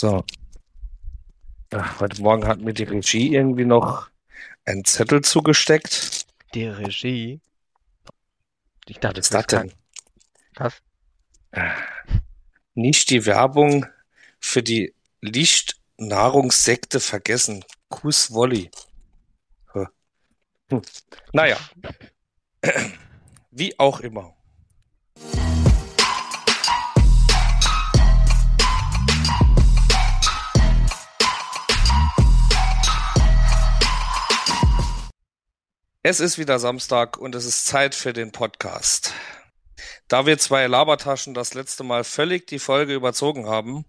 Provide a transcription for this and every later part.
So. Ach, heute Morgen hat mir die Regie irgendwie noch einen Zettel zugesteckt. Die Regie? Ich dachte, Was ist das denn? Was? Nicht die Werbung für die Lichtnahrungssekte vergessen. Kuss Wolli. Hm. Hm. Naja. Wie auch immer. Es ist wieder Samstag und es ist Zeit für den Podcast. Da wir zwei Labertaschen das letzte Mal völlig die Folge überzogen haben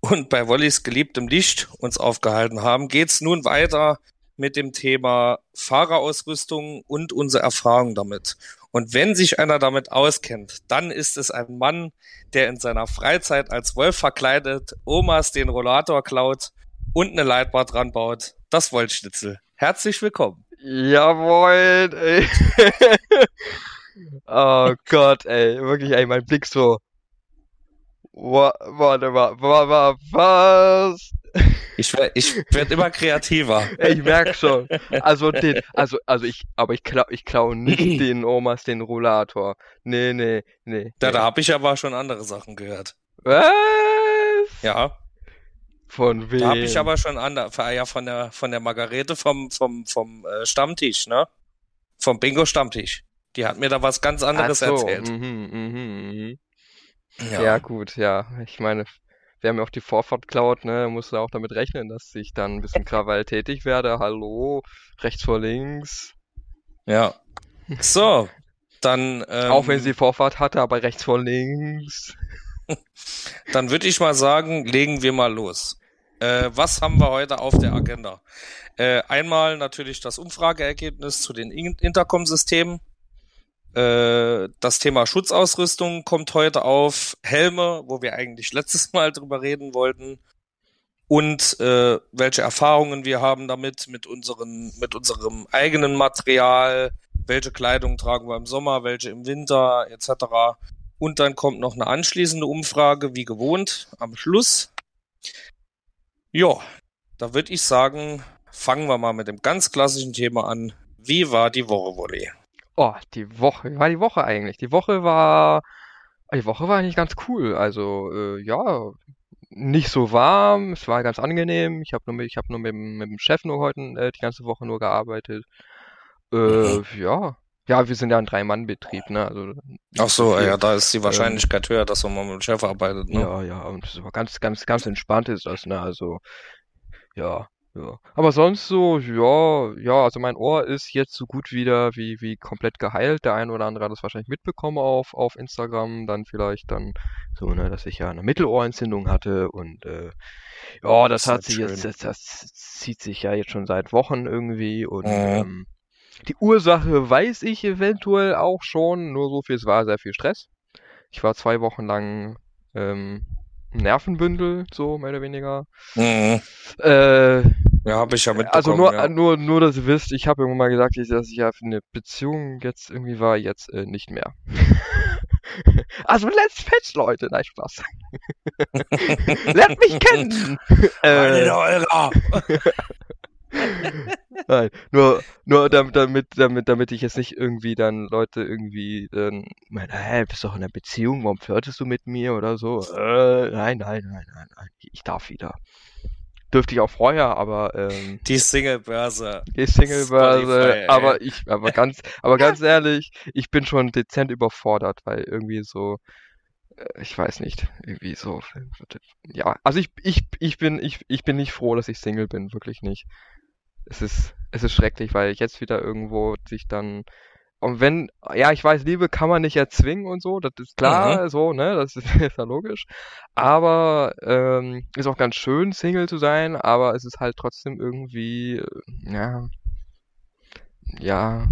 und bei Wollys geliebtem Licht uns aufgehalten haben, geht's nun weiter mit dem Thema Fahrerausrüstung und unsere Erfahrung damit. Und wenn sich einer damit auskennt, dann ist es ein Mann, der in seiner Freizeit als Wolf verkleidet Omas den Rollator klaut und eine Leitbar dran baut. Das Wollschnitzel. Herzlich willkommen. Jawohl, ey. oh Gott, ey. Wirklich, ey, mein Blick so. Wa- Warte mal, wa- wa- was? Ich werde ich werd immer kreativer. Ich merk schon. Also den, also, also ich, aber ich klau, ich klau nicht den Omas den Rollator. Nee, nee, nee. Da, nee. da habe ich aber schon andere Sachen gehört. Was? Ja, Von wem? da habe ich aber schon andere, ja von der von der Margarete vom vom vom äh, Stammtisch, ne? Vom Bingo Stammtisch. Die hat mir da was ganz anderes so, erzählt. mhm, mhm, mhm. Ja. Ja, gut, ja. Ich meine, wer mir auch die Vorfahrt klaut, ne, muss auch damit rechnen, dass ich dann ein bisschen Krawall tätig werde. Hallo, rechts vor links. ja. So, dann ähm, Auch wenn sie Vorfahrt hatte, aber rechts vor links. dann würde ich mal sagen, legen wir mal los. Äh, was haben wir heute auf der Agenda? Äh, einmal natürlich das Umfrageergebnis zu den In- Intercom-Systemen. Äh, das Thema Schutzausrüstung kommt heute auf. Helme, wo wir eigentlich letztes Mal drüber reden wollten. Und äh, welche Erfahrungen wir haben damit, mit, unseren, mit unserem eigenen Material. Welche Kleidung tragen wir im Sommer, welche im Winter, etc. Und dann kommt noch eine anschließende Umfrage, wie gewohnt, am Schluss. Ja, da würde ich sagen, fangen wir mal mit dem ganz klassischen Thema an. Wie war die Woche, Wolli? Oh, die Woche. Wie war die Woche eigentlich? Die Woche war, die Woche war eigentlich ganz cool. Also, äh, ja, nicht so warm. Es war ganz angenehm. Ich habe nur mit, ich habe nur mit, dem- mit dem Chef nur heute äh, die ganze Woche nur gearbeitet. Äh, Mhm. ja. Ja, wir sind ja ein Drei-Mann-Betrieb, ne? Also Ach so, ja, da ist die Wahrscheinlichkeit höher, dass man mal mit dem Chef arbeitet, ne? Ja, ja, und es war ganz, ganz, ganz entspannt ist das, ne? Also, ja, ja. Aber sonst so, ja, ja, also mein Ohr ist jetzt so gut wieder wie, wie komplett geheilt. Der ein oder andere hat das wahrscheinlich mitbekommen auf, auf Instagram, dann vielleicht dann so, ne, dass ich ja eine Mittelohrentzündung hatte und äh, ja, das Das ist hat sich jetzt, das, das zieht sich ja jetzt schon seit Wochen irgendwie und Mhm. ähm, die Ursache weiß ich eventuell auch schon, nur so viel, es war sehr viel Stress. Ich war zwei Wochen lang ähm, Nervenbündel, so mehr oder weniger. Mhm. Äh, Ja, habe ich ja mitbekommen. also nur, ja. nur, nur, dass ihr wisst, ich habe irgendwann mal gesagt, dass ich ja für eine Beziehung jetzt irgendwie war, jetzt äh, nicht mehr. also let's fetch, Leute, nein, Spaß. Lernt mich kennen. Äh! Nein, nur, nur damit, damit, damit, damit ich jetzt nicht irgendwie dann Leute irgendwie dann meinen, hä, bist doch in einer Beziehung, warum flirtest du mit mir oder so? Äh, nein, nein, nein, nein, nein, ich darf wieder. Dürfte ich auch vorher, aber ähm, Die Singlebörse. die Singlebörse, aber ich, aber ganz, aber ganz ehrlich, ich bin schon dezent überfordert, weil irgendwie so, äh, ich weiß nicht, irgendwie so, ja, also ich, ich, ich bin, ich, ich bin nicht froh, dass ich Single bin, wirklich nicht. Es ist, es ist schrecklich, weil ich jetzt wieder irgendwo sich dann, und wenn, ja, ich weiß, Liebe kann man nicht erzwingen und so, das ist klar, so, ne, das ist, ist ja logisch. Aber ähm, ist auch ganz schön, Single zu sein, aber es ist halt trotzdem irgendwie, äh, ja, ja,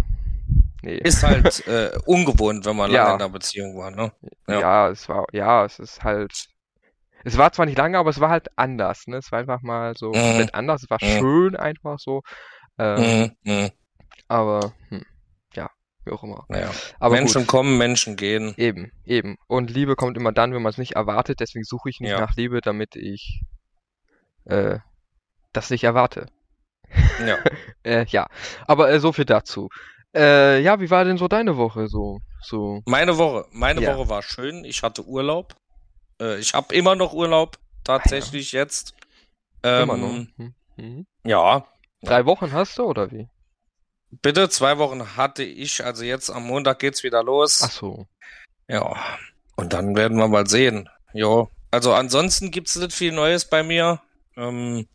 nee. Ist halt äh, ungewohnt, wenn man Ja. lange in einer Beziehung war, ne? ja. Ja, es war, ja, es ist halt, es war zwar nicht lange, aber es war halt anders, ne? Es war einfach mal so Mhm. komplett anders, es war Mhm. schön einfach so, ähm, Mhm. Mhm. aber, hm, ja, wie auch immer. Ja. Aber Menschen gut. kommen, Menschen gehen. Eben, eben. Und Liebe kommt immer dann, wenn man es nicht erwartet. Deswegen suche ich nicht Ja. nach Liebe, damit ich äh, das nicht erwarte. Ja. Äh, ja, aber äh, so viel dazu. Äh, ja, wie war denn so deine Woche so? So. Meine Woche, meine Ja. Woche war schön. Ich hatte Urlaub. Äh, ich habe immer noch Urlaub, tatsächlich jetzt. Ähm, Immer noch. Hm, mhm. Ja, Drei Wochen hast du oder wie? bitte. Zwei Wochen hatte ich. Also jetzt am Montag geht's wieder los. Ach so. Ja. Und dann werden wir mal sehen. Jo. Also ansonsten gibt's nicht viel Neues bei mir. Ähm,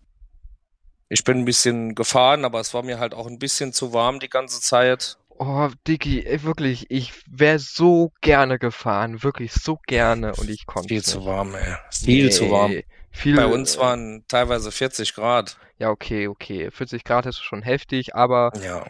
ich bin ein bisschen gefahren, aber es war mir halt auch ein bisschen zu warm die ganze Zeit. Oh, Dicky, ey, wirklich, ich wäre so gerne gefahren, wirklich so gerne und ich konnte Viel zu warm, ey. Viel zu warm. Nee, Viel, Bei uns waren teilweise 40 Grad. Ja, okay, okay. 40 Grad ist schon heftig, aber Ja.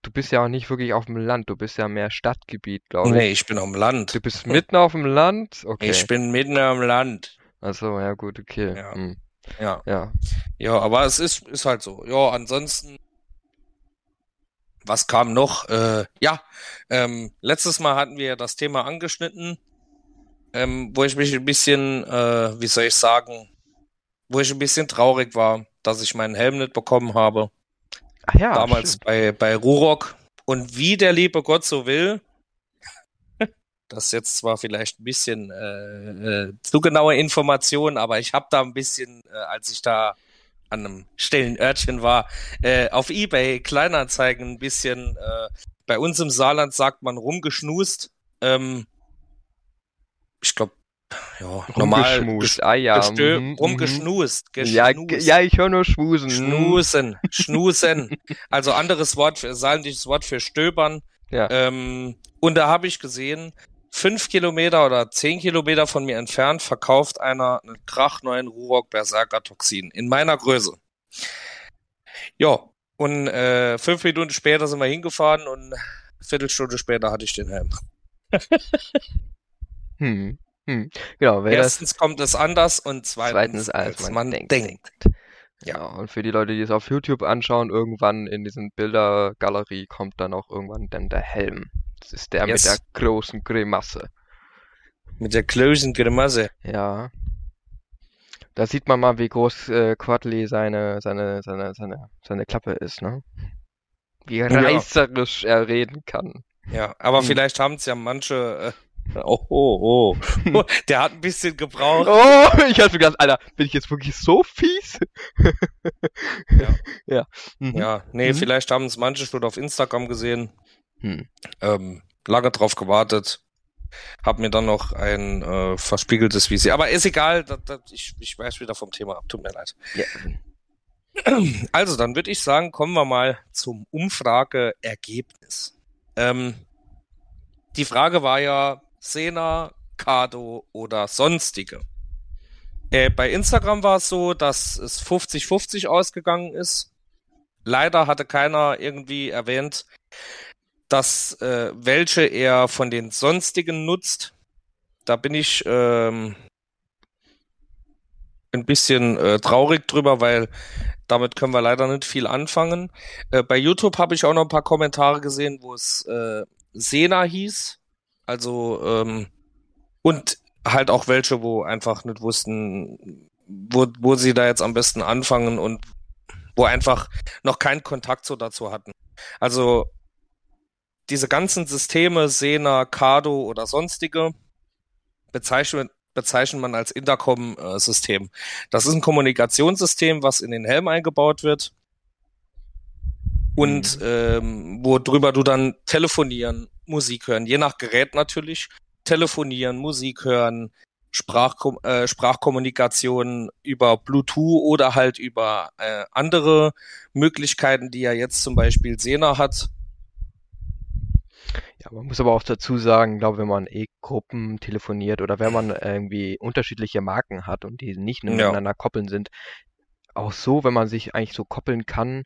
du bist ja auch nicht wirklich auf dem Land, du bist ja mehr Stadtgebiet, glaube ich. Nee, ich bin am Land. Du bist mitten auf dem Land? Okay. Ich bin mitten am Land. Ach so, ja gut, okay. Ja. Hm. Ja. Ja. Ja, aber es ist, ist halt so. Ja, ansonsten, was kam noch? Äh, ja, ähm, letztes Mal hatten wir ja das Thema angeschnitten, ähm, wo ich mich ein bisschen, äh, wie soll ich sagen, wo ich ein bisschen traurig war, dass ich meinen Helm nicht bekommen habe. Ach ja, damals stimmt. bei, bei Rurok. Und wie der liebe Gott so will, das ist jetzt zwar vielleicht ein bisschen äh, äh, zu genaue Information, aber ich habe da ein bisschen, äh, als ich da an einem stillen Örtchen war, äh, auf Ebay Kleinanzeigen ein bisschen, äh, bei uns im Saarland sagt man rumgeschnust. Ähm, ich glaube, ja, normal. Ah ja. gestö- mhm, mhm. rumgeschnust, Ja, geschnust. g- ja, ich höre nur Schmusen. Schnusen, Schnusen. Also anderes Wort, für, saarländisches Wort für stöbern. Ja. Ähm, und da habe ich gesehen, fünf Kilometer oder zehn Kilometer von mir entfernt verkauft einer einen krachneuen Rurock Berserker Toxin in meiner Größe. Ja, und äh, fünf Minuten später sind wir hingefahren und eine Viertelstunde später hatte ich den Helm. Hm. Hm. Genau, Erstens kommt es anders und zweitens, zweitens als man, denkt. Ja, und für die Leute, die es auf YouTube anschauen, irgendwann in diesen Bildergalerie kommt dann auch irgendwann dann der Helm. Das ist der Yes. mit der großen Grimasse. Mit der großen Grimasse. Ja. Da sieht man mal, wie groß äh, Quadley seine, seine, seine, seine, seine Klappe ist, ne? Wie reißerisch er reden kann. Ja, aber Hm. vielleicht haben es ja manche. Äh, oh, oh, oh. Der hat ein bisschen gebraucht. Oh, ich hatte gedacht, Alter, bin ich jetzt wirklich so fies? Ja. Ja. Mhm. Ja, nee, Mhm. vielleicht haben es manche schon auf Instagram gesehen. Hm. Ähm, lange drauf gewartet. Hab mir dann noch ein äh, verspiegeltes Visi. Aber ist egal, das, das, ich, ich weiß wieder vom Thema ab. Tut mir leid. Ja. Also, dann würde ich sagen, kommen wir mal zum Umfrageergebnis. Ähm, die Frage war ja Sena, Kado oder sonstige. Äh, bei Instagram war es so, dass es 50-50 ausgegangen ist. Leider hatte keiner irgendwie erwähnt, dass äh, welche er von den sonstigen nutzt. Da bin ich ähm, ein bisschen äh, traurig drüber, weil damit können wir leider nicht viel anfangen. Äh, bei YouTube habe ich auch noch ein paar Kommentare gesehen, wo es äh, Sena hieß. Also ähm, und halt auch welche, wo einfach nicht wussten, wo, wo sie da jetzt am besten anfangen und wo einfach noch keinen Kontakt so dazu hatten. Also diese ganzen Systeme, Sena, Kado oder sonstige, bezeichnet, bezeichnet man als Intercom-System. Das ist ein Kommunikationssystem, was in den Helm eingebaut wird und ähm, worüber du dann telefonieren, Musik hören, je nach Gerät natürlich, telefonieren, Musik hören, Sprachkom äh, Sprachkommunikation über Bluetooth oder halt über äh, andere Möglichkeiten, die ja jetzt zum Beispiel Sena hat. Man muss aber auch dazu sagen, glaube, wenn man eh Gruppen telefoniert oder wenn man irgendwie unterschiedliche Marken hat und die nicht nur Ja. miteinander koppeln sind, auch so, wenn man sich eigentlich so koppeln kann,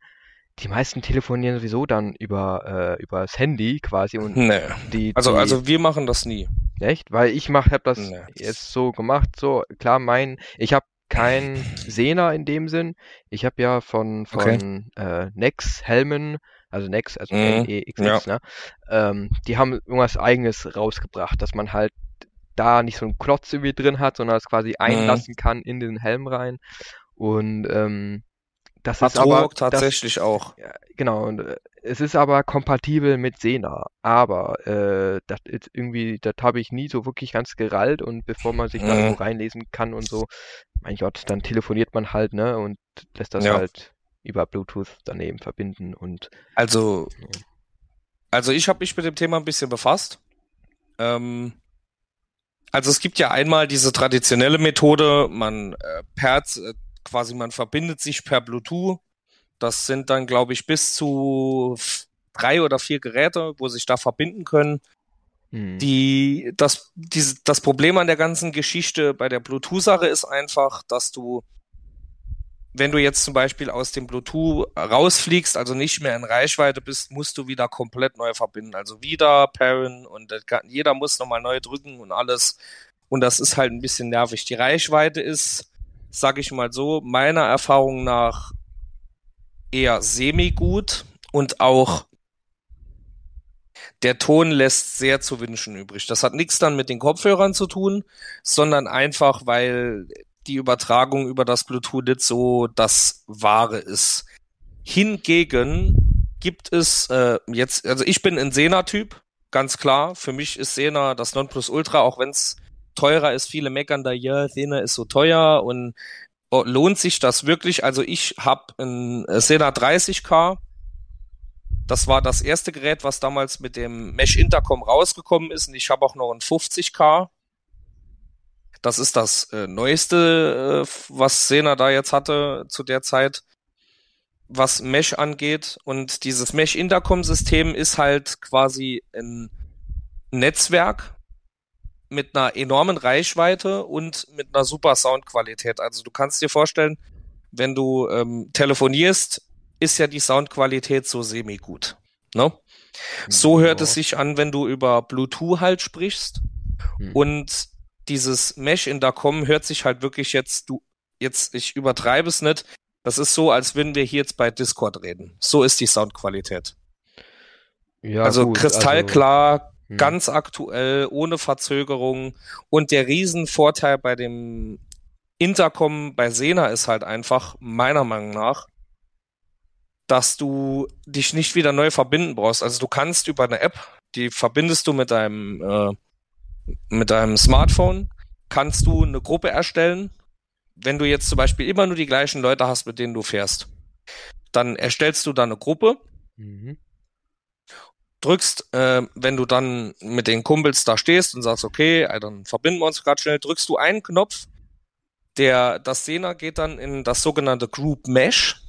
die meisten telefonieren sowieso dann über äh, über das Handy quasi und Nee. die, Also, die also wir machen das nie. echt, weil ich mach, hab das Nee. jetzt so gemacht, so klar, mein, ich habe kein Sena in dem Sinn. Ich habe ja von Okay. von äh, Nex Helmen, also Nex, also Mhm, N-E-X-X, ne? Ähm, die haben irgendwas eigenes rausgebracht, dass man halt da nicht so einen Klotz irgendwie drin hat, sondern es quasi Mhm. einlassen kann in den Helm rein. Und ähm, das Hat ist aber tatsächlich das, auch. Ja, genau, und äh, es ist aber kompatibel mit Sena. Aber äh, das ist irgendwie, das habe ich nie so wirklich ganz gerallt und bevor man sich da Mhm. irgendwo reinlesen kann und so, mein Gott, dann telefoniert man halt, ne, und lässt das Ja. halt über Bluetooth daneben verbinden und Also, also ich habe mich mit dem Thema ein bisschen befasst. Ähm, also es gibt ja einmal diese traditionelle Methode, man äh, pairt, äh, quasi man verbindet sich per Bluetooth. Das sind dann, glaube ich, bis zu drei oder vier Geräte, wo sich da verbinden können. hm, Die, das, diese, das Problem an der ganzen Geschichte bei der Bluetooth-Sache ist einfach, dass du, wenn du jetzt zum Beispiel aus dem Bluetooth rausfliegst, also nicht mehr in Reichweite bist, musst du wieder komplett neu verbinden. Also wieder pairen und kann, jeder muss nochmal neu drücken und alles. Und das ist halt ein bisschen nervig. Die Reichweite ist, sag ich mal so, meiner Erfahrung nach eher semi-gut und auch der Ton lässt sehr zu wünschen übrig. Das hat nichts dann mit den Kopfhörern zu tun, sondern einfach, weil die Übertragung über das Bluetooth so das Wahre ist. Hingegen gibt es äh, jetzt, also ich bin ein Sena-Typ, ganz klar. Für mich ist Sena das Nonplusultra, auch wenn es teurer ist. Viele meckern da, ja, Sena ist so teuer und oh, lohnt sich das wirklich? Also ich habe ein äh, Sena 30K. Das war das erste Gerät, was damals mit dem Mesh Intercom rausgekommen ist. Und ich habe auch noch ein 50K. Das ist das äh, neueste, äh, was Sena da jetzt hatte zu der Zeit, was Mesh angeht. Und dieses Mesh Intercom System ist halt quasi ein Netzwerk mit einer enormen Reichweite und mit einer super Soundqualität. Also du kannst dir vorstellen, wenn du ähm, telefonierst, ist ja die Soundqualität so semi-gut. Ne? So hört ja. es sich an, wenn du über Bluetooth halt sprichst. Hm. Und dieses Mesh Intercom hört sich halt wirklich jetzt, du, jetzt, ich übertreibe es nicht. Das ist so, als würden wir hier jetzt bei Discord reden. So ist die Soundqualität. Ja, also gut, kristallklar, hm. ganz aktuell, ohne Verzögerung. Und der Riesenvorteil bei dem Intercom bei Sena ist halt einfach, meiner Meinung nach, dass du dich nicht wieder neu verbinden brauchst. Also du kannst über eine App, die verbindest du mit deinem, äh, mit deinem Smartphone, kannst du eine Gruppe erstellen. Wenn du jetzt zum Beispiel immer nur die gleichen Leute hast, mit denen du fährst, dann erstellst du da eine Gruppe Mhm. drückst, äh, wenn du dann mit den Kumpels da stehst und sagst, okay, dann verbinden wir uns gerade schnell, drückst du einen Knopf, der, das Sena geht dann in das sogenannte Group Mesh.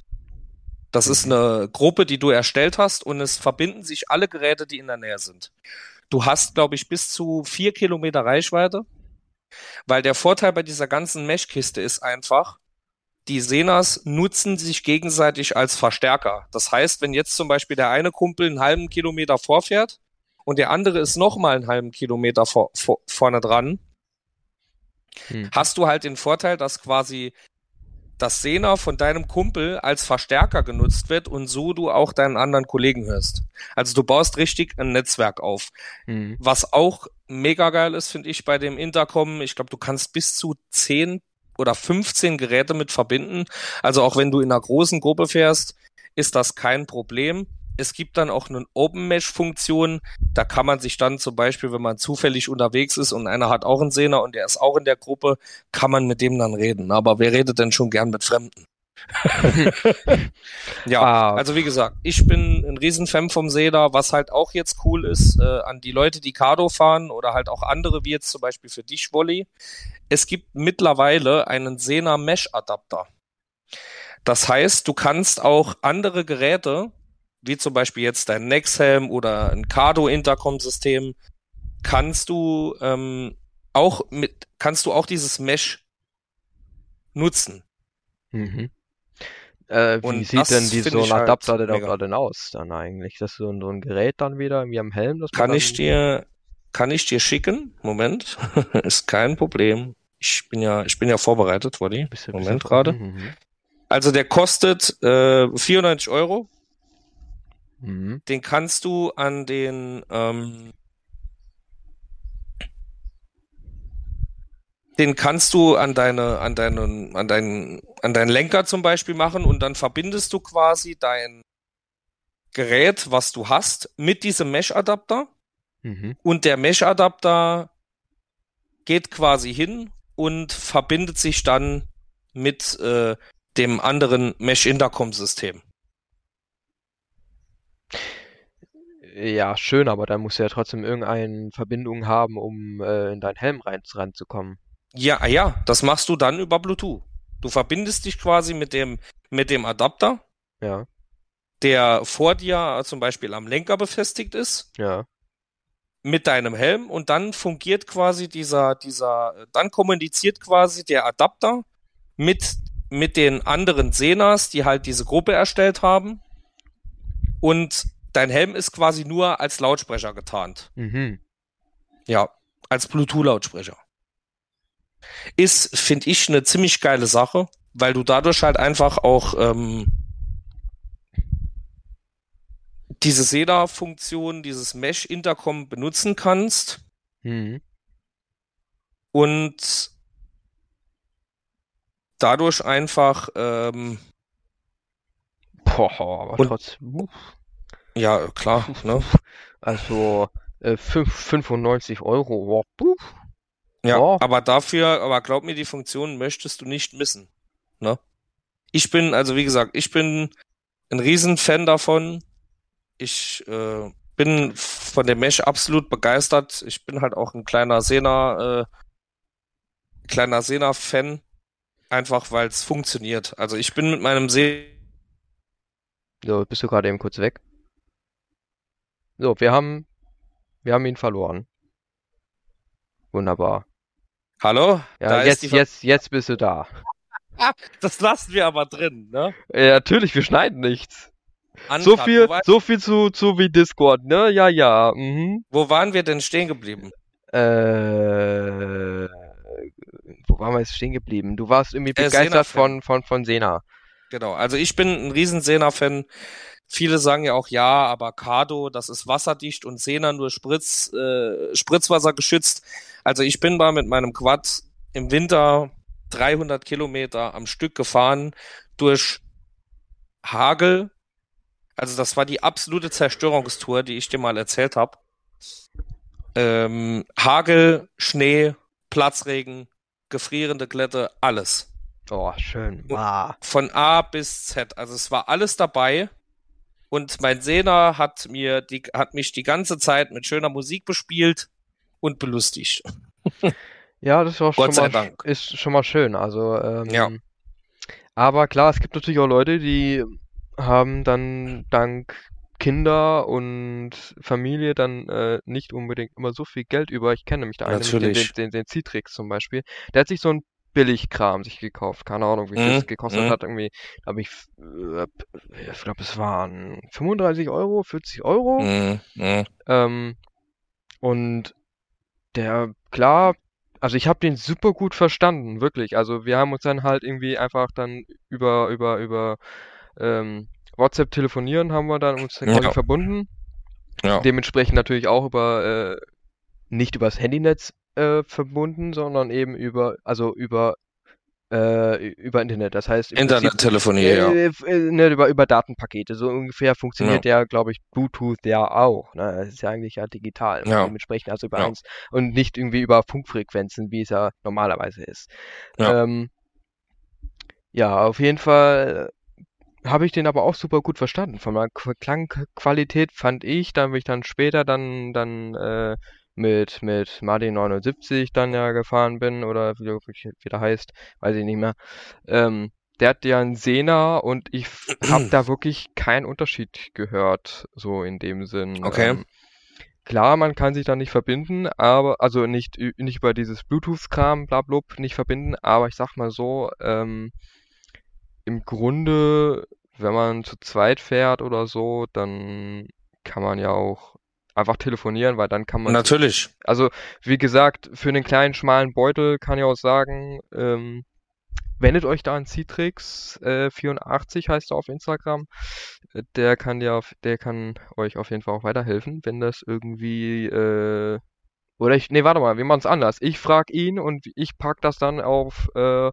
Das ist eine Gruppe, die du erstellt hast und es verbinden sich alle Geräte, die in der Nähe sind. Du hast, glaube ich, bis zu vier Kilometer Reichweite, weil der Vorteil bei dieser ganzen Mesh-Kiste ist einfach, die Senas nutzen sich gegenseitig als Verstärker. Das heißt, wenn jetzt zum Beispiel der eine Kumpel einen halben Kilometer vorfährt und der andere ist nochmal einen halben Kilometer vor, vor, vorne dran, Hm. hast du halt den Vorteil, dass quasi das Sena von deinem Kumpel als Verstärker genutzt wird und so du auch deinen anderen Kollegen hörst. Also du baust richtig ein Netzwerk auf. Hm. Was auch mega geil ist, finde ich, bei dem Intercom, ich glaube, du kannst bis zu 10 oder 15 Geräte mit verbinden. Also auch wenn du in einer großen Gruppe fährst, ist das kein Problem. Es gibt dann auch eine Open Mesh Funktion. Da kann man sich dann zum Beispiel, wenn man zufällig unterwegs ist und einer hat auch einen Sehner und der ist auch in der Gruppe, kann man mit dem dann reden. Aber wer redet denn schon gern mit Fremden? ja, Ah, also wie gesagt, ich bin ein Riesenfan vom Seda, was halt auch jetzt cool ist, äh, an die Leute, die Cardo fahren oder halt auch andere, wie jetzt zum Beispiel für dich, Wolli. Es gibt mittlerweile einen Sena Mesh Adapter. Das heißt, du kannst auch andere Geräte, wie zum Beispiel jetzt dein Nexhelm oder ein Cardo Intercom System, kannst du ähm, auch mit, kannst du auch dieses Mesh nutzen. Mhm. Äh, wie Und sieht denn die, so ein halt Adapter denn auch mega. gerade aus dann eigentlich? Das ist so ein, so ein Gerät dann wieder wie am Helm? Das Kann dann, ich dir, kann ich dir schicken? Moment, ist kein Problem. Ich bin ja, ich bin ja vorbereitet, Wadi. Moment bisschen- gerade. Mhm. Also der kostet äh, 94 Euro. Mhm. Den kannst du an den, ähm, den kannst du an deine, an deinen, an deinen, an deinen Lenker zum Beispiel machen und dann verbindest du quasi dein Gerät, was du hast, mit diesem Mesh-Adapter. Mhm. Und der Mesh-Adapter geht quasi hin und verbindet sich dann mit äh, dem anderen Mesh-Intercom-System. Ja, schön, aber dann musst du ja trotzdem irgendeine Verbindung haben, um äh, in deinen Helm rein, ranzukommen. Ja, ah ja, das machst du dann über Bluetooth. Du verbindest dich quasi mit dem, mit dem Adapter, Ja, der vor dir zum Beispiel am Lenker befestigt ist, ja. mit deinem Helm und dann fungiert quasi dieser, dieser, dann kommuniziert quasi der Adapter mit, mit den anderen Senas, die halt diese Gruppe erstellt haben. Und dein Helm ist quasi nur als Lautsprecher getarnt. Mhm. Ja, als Bluetooth-Lautsprecher. Ist, finde ich, eine ziemlich geile Sache, weil du dadurch halt einfach auch ähm, diese SEDA-Funktion, dieses Mesh-Intercom benutzen kannst Mhm. und dadurch einfach, ähm, Boah, aber Und- trotzdem. Ja, klar, ne? Also, äh, fünf- 95 Euro. Boah, puh. Ja, Ja. aber dafür, aber glaub mir, die Funktion möchtest du nicht missen. Ne? Ich bin, also wie gesagt, ich bin ein Riesenfan davon. Ich äh, bin von dem Mesh absolut begeistert. Ich bin halt auch ein kleiner Sena, äh, kleiner Sena-Fan. Einfach weil es funktioniert. Also ich bin mit meinem See. So, bist du gerade eben kurz weg? So, wir haben, wir haben ihn verloren. Wunderbar. Hallo? Ja, jetzt, jetzt, jetzt bist du da. Das lassen wir aber drin, ne? Ja, natürlich, wir schneiden nichts. Uncut. So viel, so viel zu, zu wie Discord, ne? Ja, ja, mhm. wo waren wir denn stehen geblieben? Äh, wo waren wir jetzt stehen geblieben? Du warst irgendwie Äh, begeistert von, von, von Sena. Genau, also ich bin ein riesen Sena-Fan. Viele sagen ja auch, ja, aber Cardo, das ist wasserdicht und Sena nur Spritz, äh, Spritzwasser geschützt. Also ich bin mal mit meinem Quad im Winter 300 Kilometer am Stück gefahren durch Hagel. Also das war die absolute Zerstörungstour, die ich dir mal erzählt habe. Ähm, Hagel, Schnee, Platzregen, gefrierende Glätte, alles Oh, schön. Ah. von A bis Z. Also es war alles dabei. Und mein Sehner hat mir die, hat mich die ganze Zeit mit schöner Musik bespielt und belustigt. Ja, das ist auch Gott schon mal, Dank. ist schon mal schön. Also, ähm, Ja. aber klar, es gibt natürlich auch Leute, die haben dann dank Kinder und Familie dann äh, nicht unbedingt immer so viel Geld über. Ich kenne nämlich da einen, den, den, den, den Citrix zum Beispiel. Der hat sich so ein Billigkram sich gekauft. Keine Ahnung, wie viel Mhm, es gekostet mhm. hat. Irgendwie, habe ich, äh, ich glaube, es waren 35 Euro, 40 Euro. Mhm, mhm. Ähm, und der, klar, also ich habe den super gut verstanden, wirklich. Also wir haben uns dann halt irgendwie einfach dann über, über, über ähm, WhatsApp telefonieren, haben wir dann uns dann Ja. verbunden. Ja. Dementsprechend natürlich auch über, äh, nicht übers Handynetz äh, verbunden, sondern eben über, also über, äh, über Internet. Das heißt, Internettelefonie, ja. äh, f- äh, ne, über, über Datenpakete. So ungefähr funktioniert ja, glaube ich, Bluetooth ja auch. Ne? Das ist ja eigentlich ja digital. Und Ja. Dementsprechend also über Ja. eins und nicht irgendwie über Funkfrequenzen, wie es ja normalerweise ist. Ja. Ähm, ja, auf jeden Fall habe ich den aber auch super gut verstanden. Von der Qu- Klangqualität fand ich, dann bin ich dann später dann, dann äh, mit, mit Martin 79 dann ja gefahren bin oder wie der wie der heißt, weiß ich nicht mehr. Ähm, der hat ja einen Sena und ich habe da wirklich keinen Unterschied gehört, so in dem Sinn. Okay. Ähm, klar, man kann sich da nicht verbinden, aber, also nicht, nicht über dieses Bluetooth-Kram, blablub, nicht verbinden, aber ich sag mal so, ähm, im Grunde, wenn man zu zweit fährt oder so, dann kann man ja auch einfach telefonieren, weil dann kann man Natürlich. also, wie gesagt, für einen kleinen, schmalen Beutel kann ich auch sagen, ähm, wendet euch da an Citrix, äh, 84 heißt er auf Instagram. Äh, Der kann auf, der kann euch auf jeden Fall auch weiterhelfen, wenn das irgendwie, äh, Oder ich, nee, warte mal, wir machen es anders. Ich frag ihn und ich pack das dann auf äh,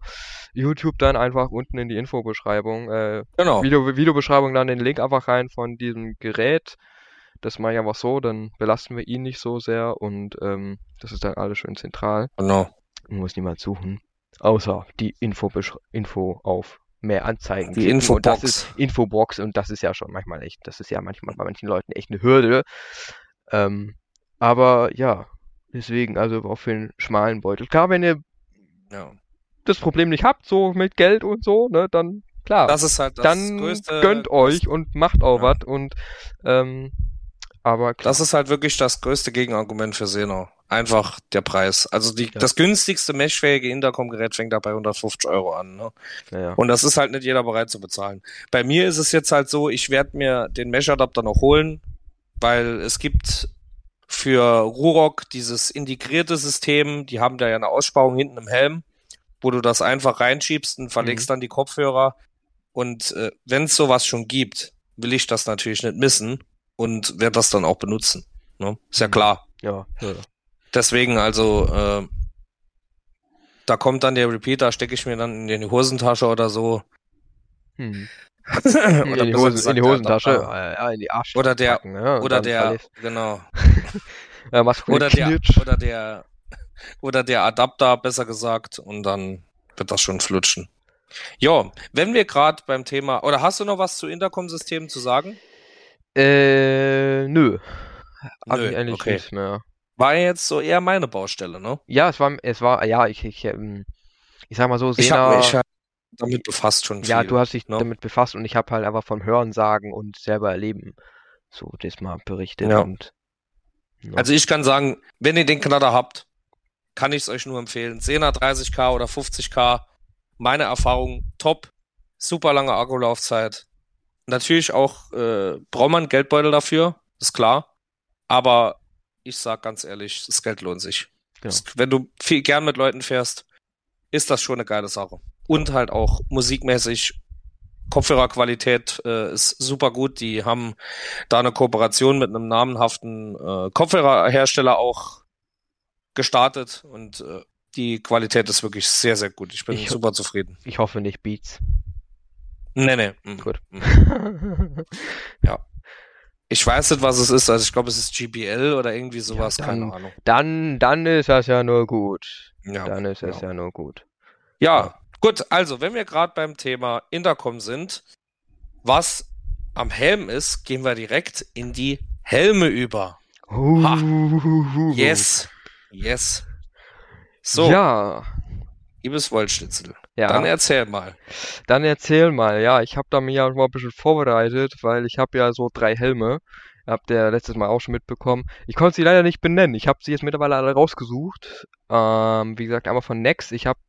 YouTube dann einfach unten in die Infobeschreibung. Äh, Genau. Video, Videobeschreibung dann den Link einfach rein von diesem Gerät. Das mache ich einfach so, dann belasten wir ihn nicht so sehr und ähm, das ist dann alles schön zentral. Genau. Man muss niemand suchen. Außer die Info, Info auf mehr Anzeigen. Die klicken. Und das Infobox. ist Infobox und das ist ja schon manchmal echt, das ist ja manchmal bei manchen Leuten echt eine Hürde. Ähm, aber ja, deswegen, also auch für einen schmalen Beutel. Klar, wenn ihr Ja. das Problem nicht habt, so mit Geld und so, ne, dann klar, Das ist halt das dann größte. gönnt euch und macht auch Ja. was und ähm, aber klar, Das ist halt wirklich das größte Gegenargument für Sena. Einfach der Preis. Also die, Ja. das günstigste meshfähige Intercom-Gerät fängt da bei 150 Euro an. Ne? naja. Und das ist halt nicht jeder bereit zu bezahlen. Bei mir ist es jetzt halt so, ich werde mir den Mesh-Adapter noch holen, weil es gibt für Rurock dieses integrierte System, die haben da ja eine Aussparung hinten im Helm, wo du das einfach reinschiebst und verlegst dann die Kopfhörer. Und äh, wenn es sowas schon gibt, will ich das natürlich nicht missen und werde das dann auch benutzen. Ne? Ist ja Mhm. klar. ja, ja. Deswegen also, äh, da kommt dann der Repeater, stecke ich mir dann in die Hosentasche oder so. Hm. oder in, die Hosen, in die Hosentasche, äh, ja, in die Arsch Oder der- packen, ja, und Oder der, genau. Du Oder der, oder der, oder der Adapter, besser gesagt, und dann wird das schon flutschen. Jo, wenn wir gerade beim Thema, oder hast du noch was zu Intercom-Systemen zu sagen? Äh, nö. Hab Nö, ich eigentlich okay. nichts mehr. War jetzt so eher meine Baustelle, ne? Ja, es war, es war, ja, ich, ich, ähm, ich sag mal so, Ich Sena, habe mich halt damit befasst schon viel. ja, du hast dich ne? damit befasst und ich habe halt einfach vom Hören sagen und selber erleben so das mal berichtet Ja. und ja. Also ich kann sagen, wenn ihr den Knatter habt, kann ich es euch nur empfehlen. Sena 30k oder 50k, meine Erfahrung top, super lange Akkulaufzeit. Natürlich auch äh, braucht man Geldbeutel dafür, ist klar. Aber ich sag ganz ehrlich, das Geld lohnt sich. Genau. Das, wenn du viel gern mit Leuten fährst, ist das schon eine geile Sache. Und halt auch musikmäßig, Kopfhörerqualität äh, ist super gut. Die haben da eine Kooperation mit einem namenhaften äh, Kopfhörerhersteller auch gestartet und äh, die Qualität ist wirklich sehr, sehr gut. Ich bin Ich- super zufrieden. ich hoffe nicht Beats. Nee, nee. mm, Gut. mm. Ich weiß nicht, was es ist. Also ich glaube, es ist GBL oder irgendwie sowas. dann- Keine Ahnung. dann, dann ist das ja nur gut. Ja, Dann ist das ja. ja nur gut. Ja, gut. Also, wenn wir gerade beim Thema Intercom sind, was am Helm ist, gehen wir direkt in die Helme über. Ha. Yes. Yes. So, Ja. liebes Wollschnitzel, Ja. dann erzähl mal. Dann erzähl mal, ja, ich habe da mir ja mal ein bisschen vorbereitet, weil ich habe ja so drei Helme. Habt ihr letztes Mal auch schon mitbekommen. Ich konnte sie leider nicht benennen. Ich habe sie jetzt mittlerweile alle rausgesucht. Ähm, wie gesagt, einmal von Nex. Ich habe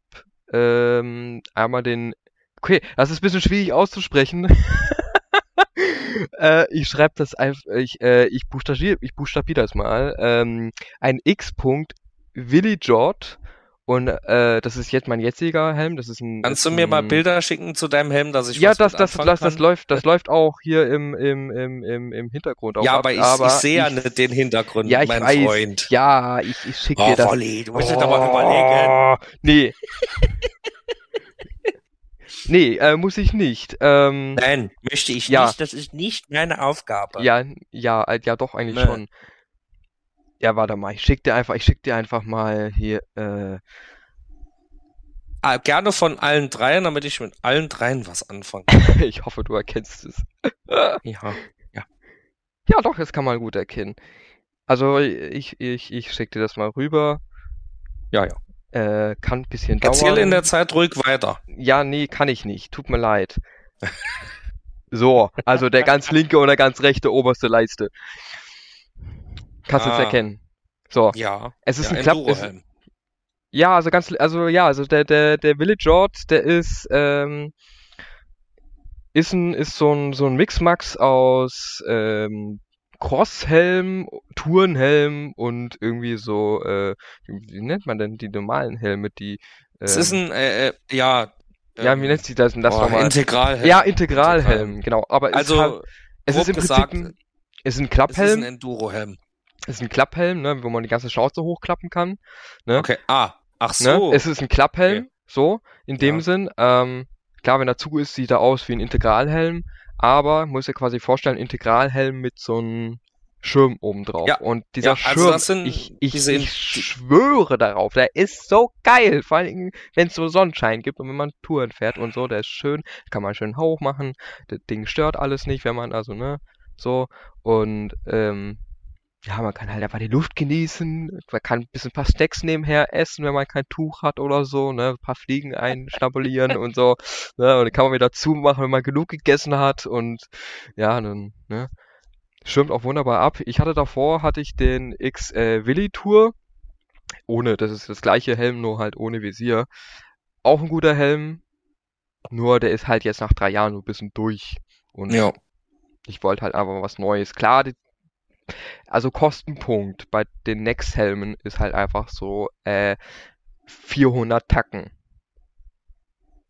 ähm, einmal den. Okay, das ist ein bisschen schwierig auszusprechen. äh, ich schreibe das einfach. Ich, äh, ich buchstabiere ich buchstabier das mal. Ähm, ein X-Punkt Willy Jord. Und äh, das ist jetzt mein jetziger Helm. Das ist ein. Kannst du mir mal ein- Bilder schicken zu deinem Helm, dass ich ja, was das, das, das, das läuft, das läuft auch hier im, im, im, im, im Hintergrund auch Ja, ab, aber ich, ich sehe ja nicht den Hintergrund, Ja, ich mein weiß. Freund. Ja, ich, ich schicke Oh, dir das. Wolli, du musst dir doch mal überlegen. Oh, Nee. nee, äh, muss ich nicht. Ähm, Nein, möchte ich Ja. nicht. Das ist nicht meine Aufgabe. ja, ja, äh, ja, doch, eigentlich Nee. schon. Ja, warte mal, ich schick dir einfach, ich schick dir einfach mal hier, äh, Ah, gerne von allen dreien, damit ich mit allen dreien was anfangen ich hoffe, du erkennst es. Ja. Ja, doch, das kann man gut erkennen. Also, ich, ich, ich schick dir das mal rüber. Ja, ja. Äh, kann ein bisschen Erzähl dauern. in der Zeit ruhig weiter. Ja, nee, kann ich nicht. Tut mir leid. So, also der ganz linke und der ganz rechte oberste Leiste. Kannst du es Ah. erkennen. So, Ja. es ist ja, ein Klapp. Es, Endurohelm. ja, also ganz, also ja, also der der der Village Jord, der ist ähm, ist ein ist so ein so ein Mixmax aus ähm, Crosshelm, Tourenhelm und irgendwie so äh, wie nennt man denn die normalen Helme, die Es ähm, ist ein, äh, äh, ja. ja, ähm, wie nennt sich das denn das oh, nochmal? Integralhelm. Ja, Integralhelm, genau. Aber es ist, halt, Also, es grob ist im gesagt, Prinzip ein, es ist ein es ist ein Klapphelm. Endurohelm. Ist ein Klapphelm, ne, wo man die ganze Schnauze hochklappen kann. Ne? Okay, ah, ach so. Ne? Es ist ein Klapphelm, Okay. so, in dem Ja. Sinn. Ähm, klar, wenn er zu ist, sieht er aus wie ein Integralhelm, aber muss dir quasi vorstellen, Integralhelm mit so einem Schirm oben drauf. Ja. Und dieser Ja, also Schirm, sind ich, ich, ich schwöre darauf, der ist so geil. Vor allem, wenn es so Sonnenschein gibt und wenn man Touren fährt und so, der ist schön, kann man schön hoch machen. Das Ding stört alles nicht, wenn man also, ne, so. Und, ähm, ja, man kann halt einfach die Luft genießen. Man kann ein bisschen ein paar Snacks nebenher essen, wenn man kein Tuch hat oder so, ne? Ein paar Fliegen einschnabulieren und so. Ne? Und dann kann man wieder zumachen, wenn man genug gegessen hat und ja, dann, ne? Schirmt auch wunderbar ab. Ich hatte davor, hatte ich den X äh, Willy Tour. Ohne, das ist das gleiche Helm, nur halt ohne Visier. Auch ein guter Helm. Nur der ist halt jetzt nach drei Jahren so ein bisschen durch. Und ja. ich wollte halt einfach was Neues. Klar, die, also Kostenpunkt bei den Next-Helmen ist halt einfach so äh, 400 Tacken.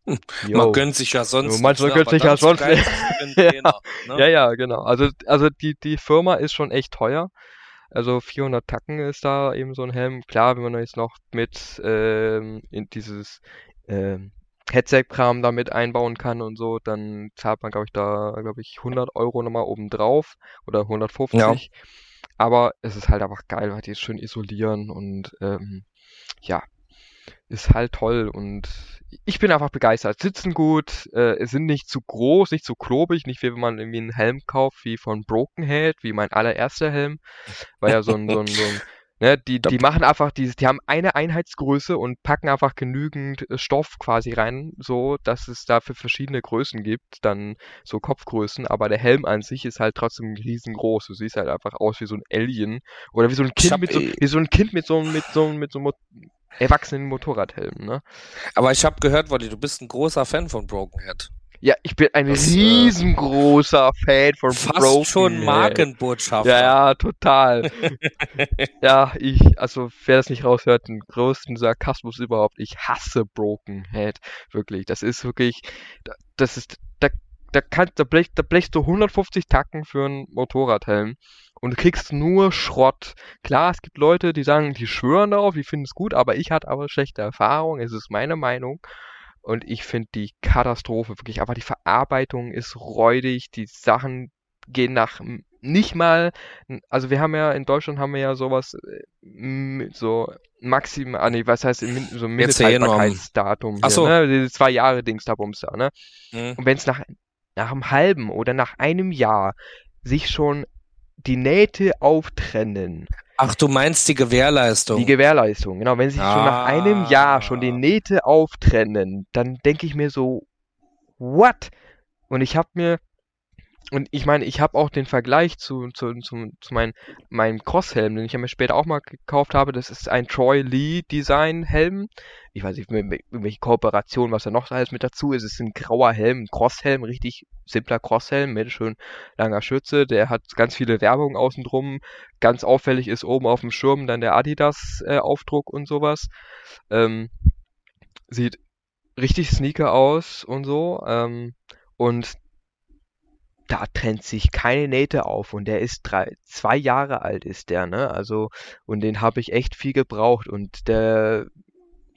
Hm, Jo. Man gönnt sich ja sonst. Man ne? gönnt sich ja sonst den Trainer, ne? Ja, ja, genau. Also, also die, die Firma ist schon echt teuer. Also 400 Tacken ist da eben so ein Helm. Klar, wenn man jetzt noch mit ähm, in dieses ähm, Headset-Kram da mit einbauen kann und so, dann zahlt man, glaube ich, da, glaube ich, 100 Euro nochmal oben drauf oder 150. Aber es ist halt einfach geil, weil die es schön isolieren und ähm, ja, ist halt toll und ich bin einfach begeistert. Sitzen gut, äh, sind nicht zu groß, nicht zu klobig, nicht wie wenn man irgendwie einen Helm kauft wie von Broken Head, wie mein allererster Helm. War ja so ein, so ein, so ein ne, die, die machen einfach dieses, die haben eine Einheitsgröße und packen einfach genügend äh, Stoff quasi rein, so dass es dafür verschiedene Größen gibt, dann so Kopfgrößen, aber der Helm an sich ist halt trotzdem riesengroß. Du siehst halt einfach aus wie so ein Alien oder wie so ein Kind hab, mit so, äh, wie so ein Kind mit so, einem- mit so, mit so Mo erwachsenen Motorradhelm, ne? Aber ich habe gehört, Wally, du bist ein großer Fan von Broken Head. Ja, ich bin ein Das, äh, riesengroßer Fan von Fast Broken schon. Markenbotschafter. Ja, ja, total. ja, ich, also wer das nicht raushört, den größten Sarkasmus überhaupt. Ich hasse Broken Head. Wirklich. Das ist wirklich, da- das ist, da, da kann, da blech, da blechst du 150 Tacken für einen Motorradhelm und du kriegst nur Schrott. Klar, es gibt Leute, die sagen, die schwören darauf, die finden es gut, aber ich hatte aber schlechte Erfahrungen. Es ist meine Meinung. Und ich finde die Katastrophe wirklich einfach die Verarbeitung ist räudig, die Sachen gehen nach nicht mal, also wir haben ja in Deutschland haben wir ja sowas äh, so maximal, ah nee, was heißt so Mindesthaltbarkeitsdatum Ach hier, so. ne? Diese zwei Jahre Dings da Bums da, ne? Hm. Und wenn es nach nach einem halben oder nach einem Jahr sich schon die Nähte auftrennen, Ach, du meinst die Gewährleistung. die Gewährleistung, genau. Wenn sich schon nach einem Jahr schon die Ah. Nähte auftrennen, dann denke ich mir so, what? Und ich habe mir, und ich meine, ich habe auch den Vergleich zu, zu, zu, zu mein, meinem Crosshelm, den ich ja mir später auch mal gekauft habe. Das ist ein Troy Lee Design Helm. Ich weiß nicht, mit, mit, mit welche Kooperation, was da noch alles mit dazu ist. Es ist ein grauer Helm, ein Crosshelm, richtig simpler Crosshelm mit schön langer Schütze. Der hat ganz viele Werbung außen drum. Ganz auffällig ist oben auf dem Schirm dann der Adidas äh, Aufdruck und sowas. Ähm, sieht richtig sneaker aus und so. Ähm, und da trennt sich keine Nähte auf und der ist drei, zwei Jahre alt ist der, ne? Also, und den habe ich echt viel gebraucht und der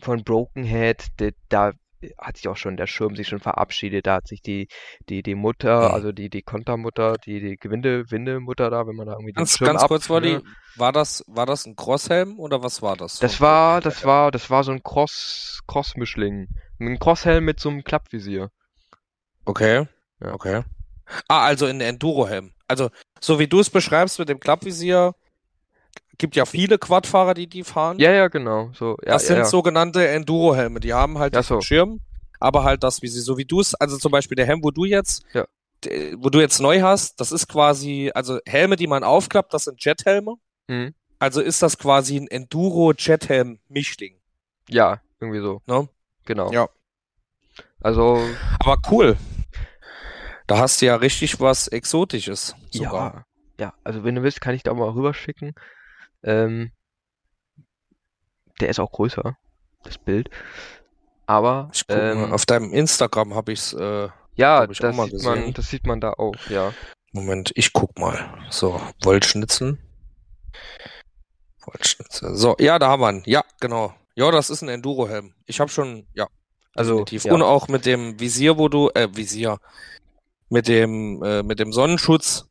von Broken Head, der, da hat sich auch schon der Schirm sich schon verabschiedet, da hat sich die, die, die Mutter, also die, die Kontermutter, die, die Gewinde, Windemutter da, wenn man da irgendwie den Ganz, Schirm ganz ab, kurz, Wally, ne? war das, war das ein Crosshelm oder was war das? Das war, das war, das war so ein Cross, Cross-Mischling. Ein Crosshelm mit so einem Klappvisier. Okay. Ja. Okay. Ah, also ein Enduro-Helm. Also, so wie du es beschreibst mit dem Klappvisier, gibt ja viele Quadfahrer, die die fahren. Ja, ja, genau. So, ja, das ja, sind ja. sogenannte Enduro-Helme. Die haben halt Ja, so. Schirm, aber halt das, wie sie, so wie du es, also zum Beispiel der Helm, wo du jetzt, wo du jetzt neu hast, das ist quasi, also Helme, die man aufklappt, das sind Jethelme. Mhm. Also ist das quasi ein Enduro-Jethelm-Mischding. Ja, irgendwie so. Ne? Genau. Ja. Also, Aber cool. Da hast du ja richtig was Exotisches sogar. ja. Ja, also wenn du willst, kann ich da mal rüberschicken. Ähm, der ist auch größer, das Bild. Aber, ähm, auf deinem Instagram habe ich's, äh, ja, hab ich das mal sieht man, das sieht man da auch, ja. Moment, ich guck mal. So, Wollschnitzeln. So, ja, da haben wir ihn. Ja, genau. Ja, das ist ein Enduro-Helm. Ich habe schon, ja. Also, definitiv. ja. Und auch mit dem Visier, wo du, äh, Visier, mit dem, äh, mit dem Sonnenschutz.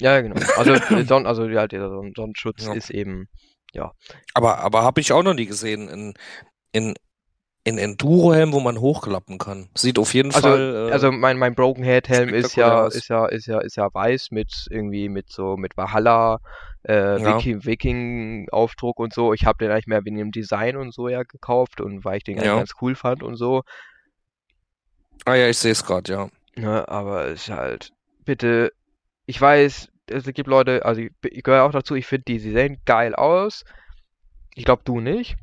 Ja, genau. Also, äh, Son also ja, der Son Sonnenschutz Ja. ist eben, Aber, aber habe ich auch noch nie gesehen in, in, in Enduro-Helm, wo man hochklappen kann. Sieht auf jeden also, Fall. Äh, also mein, mein Broken Head Helm ist ja, ist ja, ist ja, ist ja weiß mit irgendwie mit so, mit Valhalla, äh, Ja. Viking, Aufdruck und so. Ich habe den eigentlich mehr wegen dem Design und so ja gekauft und weil ich den Ja. ganz cool fand und so. ah ja, ich sehe es gerade, ja. Ne, aber es ist halt, bitte, ich weiß, es gibt Leute, also ich, ich gehöre auch dazu, ich finde, die, sie sehen geil aus. Ich glaube, du nicht.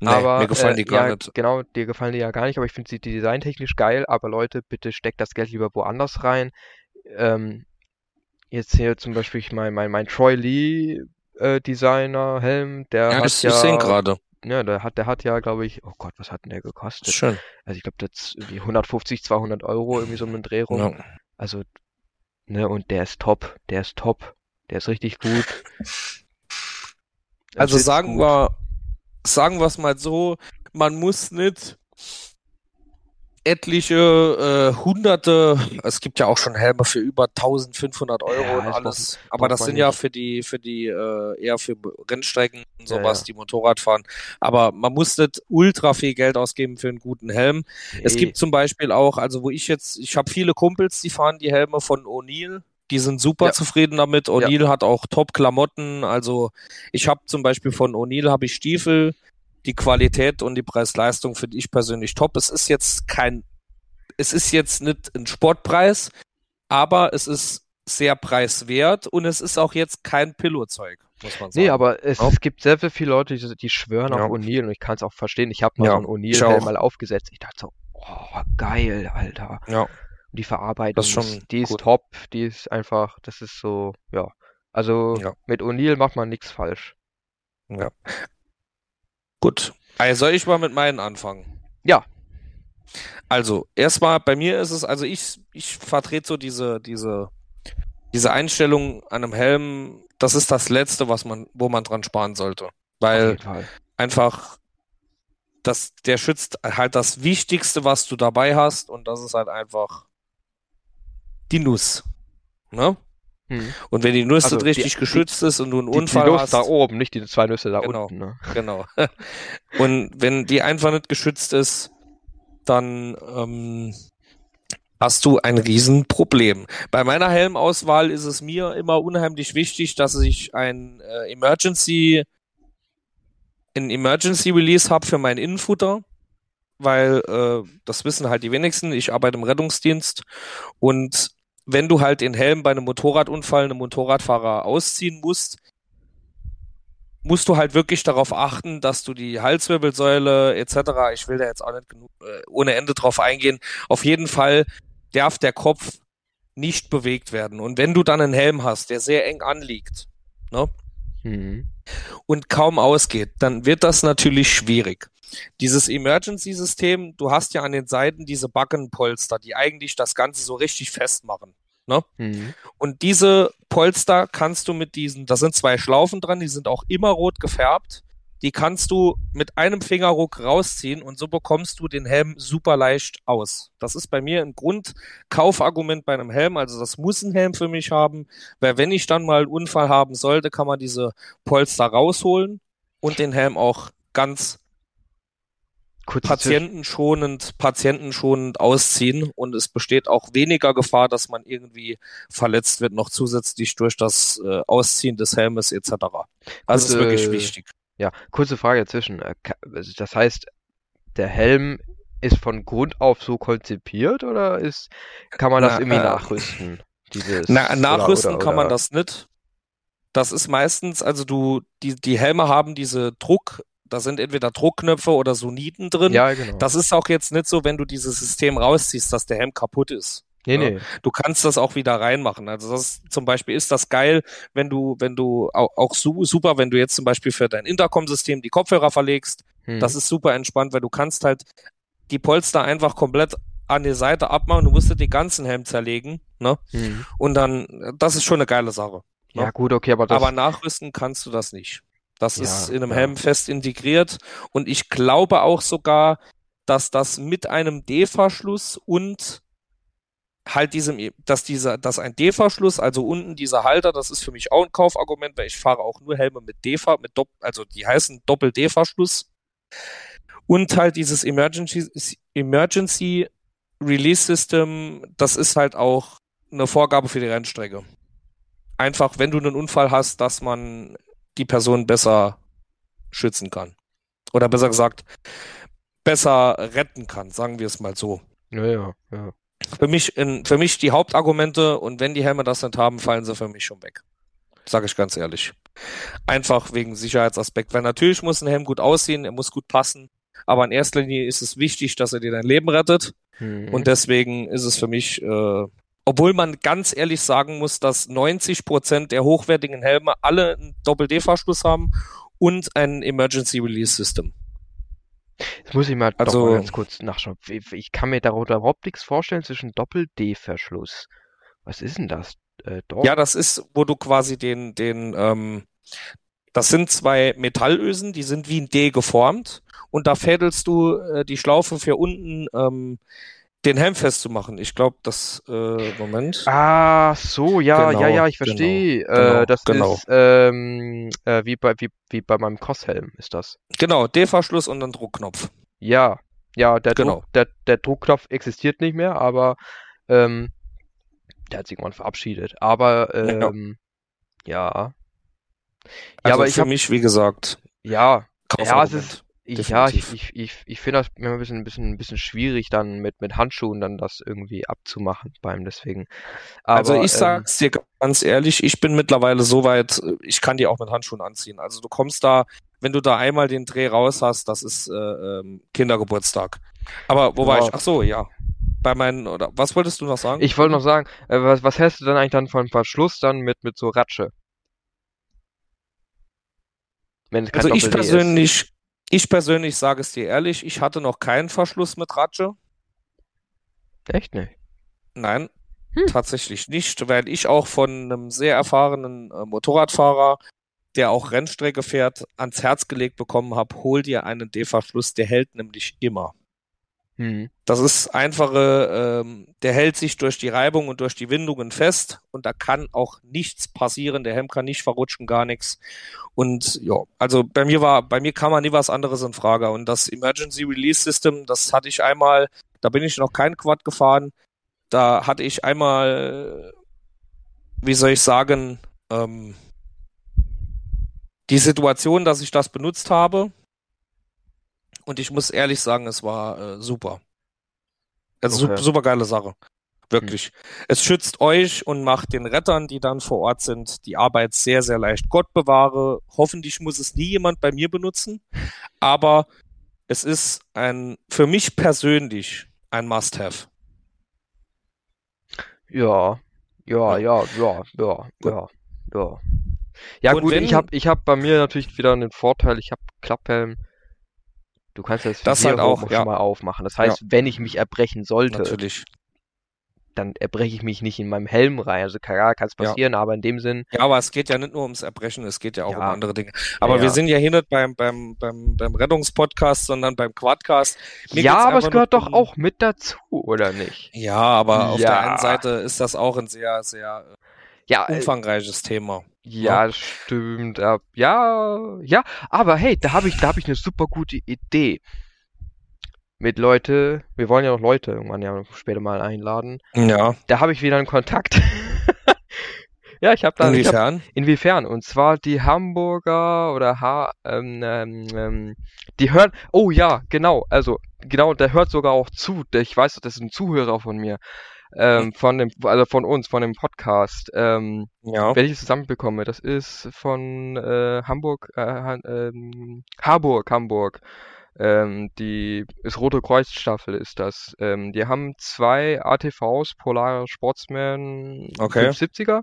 Nee, aber mir gefallen äh, die gar ja, nicht. genau, dir gefallen die ja gar nicht, aber ich finde sie designtechnisch geil, aber Leute, bitte steckt das Geld lieber woanders rein. Ähm, jetzt hier zum Beispiel mein, mein, mein Troy Lee äh, Designer Helm, der Ja, hat ich, ja, ich sehe gerade. Ja, der hat, der hat ja, glaube ich, oh Gott, was hat denn der gekostet? Schön. Also ich glaube, das ist irgendwie 150, 200 Euro, irgendwie so den Dreh rum. Ja. Also, ne, und der ist top, der ist top, der ist richtig gut. Der Also sagen gut. wir, sagen wir es mal so, man muss nicht etliche äh, hunderte, es gibt ja auch schon Helme für über 1500 Euro Ja, und alles, braucht- aber das sind ja nicht. für die, für die, äh, eher für Rennstrecken und Ja, sowas, ja. die Motorrad fahren. Aber man muss nicht ultra viel Geld ausgeben für einen guten Helm. Es Nee. gibt zum Beispiel auch, also wo ich jetzt, ich habe viele Kumpels, die fahren die Helme von O'Neill. Die sind super Ja. zufrieden damit. O'Neill hat auch Top-Klamotten. Also ich habe zum Beispiel von O'Neill habe ich Stiefel. Die Qualität und die Preis-Leistung finde ich persönlich top. Es ist jetzt kein, es ist jetzt nicht ein Sportpreis, aber es ist sehr preiswert und es ist auch jetzt kein Pilotzeug, muss man sagen. Nee, aber es, Ja. gibt sehr, sehr viele Leute, die, die schwören Ja. auf O'Neill und ich kann es auch verstehen. Ich habe mal Ja, so einen auch. mal aufgesetzt. Ich dachte so, oh, geil, Alter. ja, Und die Verarbeitung, Das ist schon die ist gut. top, die ist einfach, das ist so, ja. Also Ja. mit O'Neill macht man nichts falsch. ja. Gut. Also soll ich mal mit meinen anfangen? Ja. Also, erstmal bei mir ist es, also ich, ich vertrete so diese, diese, diese Einstellung an einem Helm, das ist das Letzte, was man, wo man dran sparen sollte. Weil einfach, das, der schützt halt das Wichtigste, was du dabei hast, und das ist halt einfach die Nuss. Ne? Hm. Und wenn die Nuss Also nicht die- richtig die- geschützt ist und du einen Die, die Unfall Nuss hast, da oben, nicht die zwei Nüsse da Genau. unten. Ne? Genau. Und wenn die einfach nicht geschützt ist, dann ähm, hast du ein Riesenproblem. Bei meiner Helmauswahl ist es mir immer unheimlich wichtig, dass ich ein äh, Emergency, ein Emergency Release habe für mein Innenfutter, weil äh, das wissen halt die wenigsten. Ich arbeite im Rettungsdienst und wenn du halt den Helm bei einem Motorradunfall einem Motorradfahrer ausziehen musst, musst du halt wirklich darauf achten, dass du die Halswirbelsäule etc., ich will da jetzt auch nicht genug, äh, ohne Ende drauf eingehen, auf jeden Fall darf der Kopf nicht bewegt werden. Und wenn du dann einen Helm hast, der sehr eng anliegt ne, Mhm. Und kaum ausgeht, dann wird das natürlich schwierig. Dieses Emergency-System, du hast ja an den Seiten diese Backenpolster, die eigentlich das Ganze so richtig festmachen. Mhm. Und diese Polster kannst du mit diesen, da sind zwei Schlaufen dran, die sind auch immer rot gefärbt. Die kannst du mit einem Fingerruck rausziehen und so bekommst du den Helm super leicht aus. Das ist bei mir ein Grundkaufargument bei einem Helm. Also das muss ein Helm für mich haben, weil wenn ich dann mal einen Unfall haben sollte, kann man diese Polster rausholen und den Helm auch ganz Kurze patientenschonend, patientenschonend ausziehen und es besteht auch weniger Gefahr, dass man irgendwie verletzt wird, noch zusätzlich durch das äh, Ausziehen des Helmes etc. Also ist Kurze- wirklich wichtig. Ja, kurze Frage dazwischen. Äh, ka- also Das heißt, der Helm ist von Grund auf so konzipiert oder ist, kann man das Na, irgendwie äh, nachrüsten? Dieses, Na, oder- nachrüsten oder- kann man oder- das nicht. Das ist meistens, also du, die, die Helme haben diese Druck, da sind entweder Druckknöpfe oder so Nieten drin. Ja, genau. Das ist auch jetzt nicht so, wenn du dieses System rausziehst, dass der Helm kaputt ist. Nee, ja. nee. du kannst das auch wieder reinmachen. Also das zum Beispiel ist das geil, wenn du, wenn du auch, auch su super, wenn du jetzt zum Beispiel für dein Intercom-System die Kopfhörer verlegst, Hm. das ist super entspannt, weil du kannst halt die Polster einfach komplett an die Seite abmachen, du musst dir den ganzen Helm zerlegen, ne? Hm. Und dann, das ist schon eine geile Sache. Ja, gut, okay, aber das. Aber nachrüsten kannst du das nicht. Das Ja, ist in einem ja. Helm fest integriert und ich glaube auch sogar, dass das mit einem D-Verschluss und halt diesem, dass dieser, dass ein D-Verschluss, also unten dieser Halter, das ist für mich auch ein Kaufargument, weil ich fahre auch nur Helme mit D, mit Dopp, also die heißen Doppel-D-Verschluss und halt dieses Emergency, Emergency Release System, das ist halt auch eine Vorgabe für die Rennstrecke. Einfach, wenn du einen Unfall hast, dass man die Person besser schützen kann. Oder besser gesagt, besser retten kann, sagen wir es mal so. Ja, ja, ja. Für mich, in, für mich die Hauptargumente und wenn die Helme das nicht haben, fallen sie für mich schon weg. Sage ich ganz ehrlich. Einfach wegen Sicherheitsaspekt. Weil natürlich muss ein Helm gut aussehen, er muss gut passen. Aber in erster Linie ist es wichtig, dass er dir dein Leben rettet. Mhm. Und deswegen ist es für mich, äh, obwohl man ganz ehrlich sagen muss, dass 90 Prozent der hochwertigen Helme alle einen Doppel-D-Verschluss haben und ein Emergency Release System. Jetzt muss ich mal Also- doch mal ganz kurz nachschauen. Ich kann mir darunter überhaupt nichts vorstellen zwischen Doppel-D-Verschluss. Was ist denn das? Äh. Ja, das ist, wo du quasi den, den, ähm, das sind zwei Metallösen, die sind wie ein D geformt und da fädelst du äh, die Schlaufe für unten ähm, den Helm festzumachen. Ich glaube, das, äh, Moment. Ah, so, ja, Genau, ja, ja, ich genau, verstehe. genau, äh, das genau. ist ähm, äh, wie bei wie, wie bei meinem Crosshelm ist das. Genau, D-Verschluss und dann Druckknopf. Ja, ja, der Genau. Druck, der, der Druckknopf existiert nicht mehr, aber ähm, der hat sich irgendwann verabschiedet. Aber Ja. ähm, ja. Ja, Also aber ich für hab, mich, wie gesagt, ja, ja, es ist, ich, ja, ich, definitiv. ich, ich, ich finde das immer ein bisschen, ein bisschen, ein bisschen schwierig, dann mit, mit Handschuhen dann das irgendwie abzumachen beim deswegen. Also Aber, ich ähm, sag's dir ganz ehrlich, ich bin mittlerweile so weit, äh, ich kann die auch mit Handschuhen anziehen. Also du kommst da, wenn du da einmal den Dreh raus hast, das ist äh, ähm, Kindergeburtstag. Aber wo war ich? Ach so, ja. Bei meinen, oder was wolltest du noch sagen? Ich wollte noch sagen, äh, was, was hältst du denn eigentlich dann von Verschluss dann mit, mit so Ratsche? Wenn es kein Also ich persönlich, ich persönlich sage es dir ehrlich, ich hatte noch keinen Verschluss mit Ratsche. Echt nicht? Nein, Hm. tatsächlich nicht, weil ich auch von einem sehr erfahrenen äh, Motorradfahrer, der auch Rennstrecke fährt, ans Herz gelegt bekommen habe, hol dir einen D-Verschluss, der hält nämlich immer. Hm. Das ist einfache, ähm, der hält sich durch die Reibung und durch die Windungen fest und da kann auch nichts passieren. Der Helm kann nicht verrutschen, gar nichts. Und ja, also bei mir war, bei mir kam mal nie was anderes in Frage. Und das Emergency Release System, das hatte ich einmal, da bin ich noch kein Quad gefahren. Da hatte ich einmal, wie soll ich sagen, ähm, die Situation, dass ich das benutzt habe. Und ich muss ehrlich sagen, es war äh, super. Also Okay. super, super geile Sache. Wirklich. Es schützt euch und macht den Rettern, die dann vor Ort sind, die Arbeit sehr, sehr leicht. Gott bewahre. Hoffentlich muss es nie jemand bei mir benutzen. Aber es ist ein, für mich persönlich ein Must-Have. Ja, ja, ja, ja, ja, ja, ja. Ja Und gut, wenn- ich hab, ich hab bei mir natürlich wieder einen Vorteil. Ich hab Klapphelm. Du kannst das Das halt auch, ja. schon mal aufmachen. Das heißt, wenn ich mich erbrechen sollte, Natürlich. dann erbreche ich mich nicht in meinem Helm rein. Also klar, kann es Ja. passieren, aber in dem Sinn, Ja, aber es geht ja nicht nur ums Erbrechen, es geht ja auch Ja. um andere Dinge. Aber Ja, wir ja. sind ja hier nicht beim, beim, beim, beim Rettungspodcast, sondern beim Quadcast. Mir ja, aber es gehört doch um- auch mit dazu, oder nicht? Ja, aber auf der Ja. einen Seite ist das auch ein sehr, sehr Ja, äh, äh, umfangreiches Thema. Ja, das stimmt. Ja, ja, ja, aber hey, da habe ich, da habe ich eine super gute Idee. Mit Leute, wir wollen ja noch Leute irgendwann ja später mal einladen. Ja, Da habe ich wieder einen Kontakt. ja, ich habe da, ich hab, inwiefern? inwiefern? Und zwar die Hamburger oder ha, ähm, ähm, ähm, die hören, oh ja, genau, also genau, der hört sogar auch zu. Der, ich weiß, das ist ein Zuhörer von mir, ähm, von dem, also von uns, von dem Podcast. Ähm, Ja, wenn ich es zusammenbekomme, das ist von äh, Hamburg, äh, ähm, Harburg, Hamburg. Ähm, die ist Rote Kreuz Staffel ist das. Ähm, die haben zwei ATVs, Polare Sportsman Okay. 570er.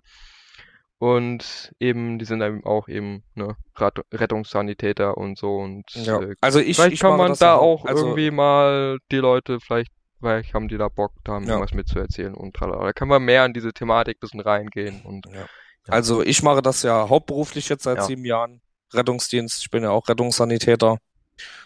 Und eben, die sind eben auch eben ne, Rat- Rettungssanitäter und so. Und ja. äh, Also ich, vielleicht ich kann man da ja auch also, irgendwie mal die Leute, vielleicht, vielleicht haben die da Bock, da Ja. irgendwas mitzuerzählen und tralala. Da können wir mehr in diese Thematik ein bisschen reingehen und Ja. Also ich mache das ja hauptberuflich jetzt seit Ja. sieben Jahren. Rettungsdienst. Ich bin ja auch Rettungssanitäter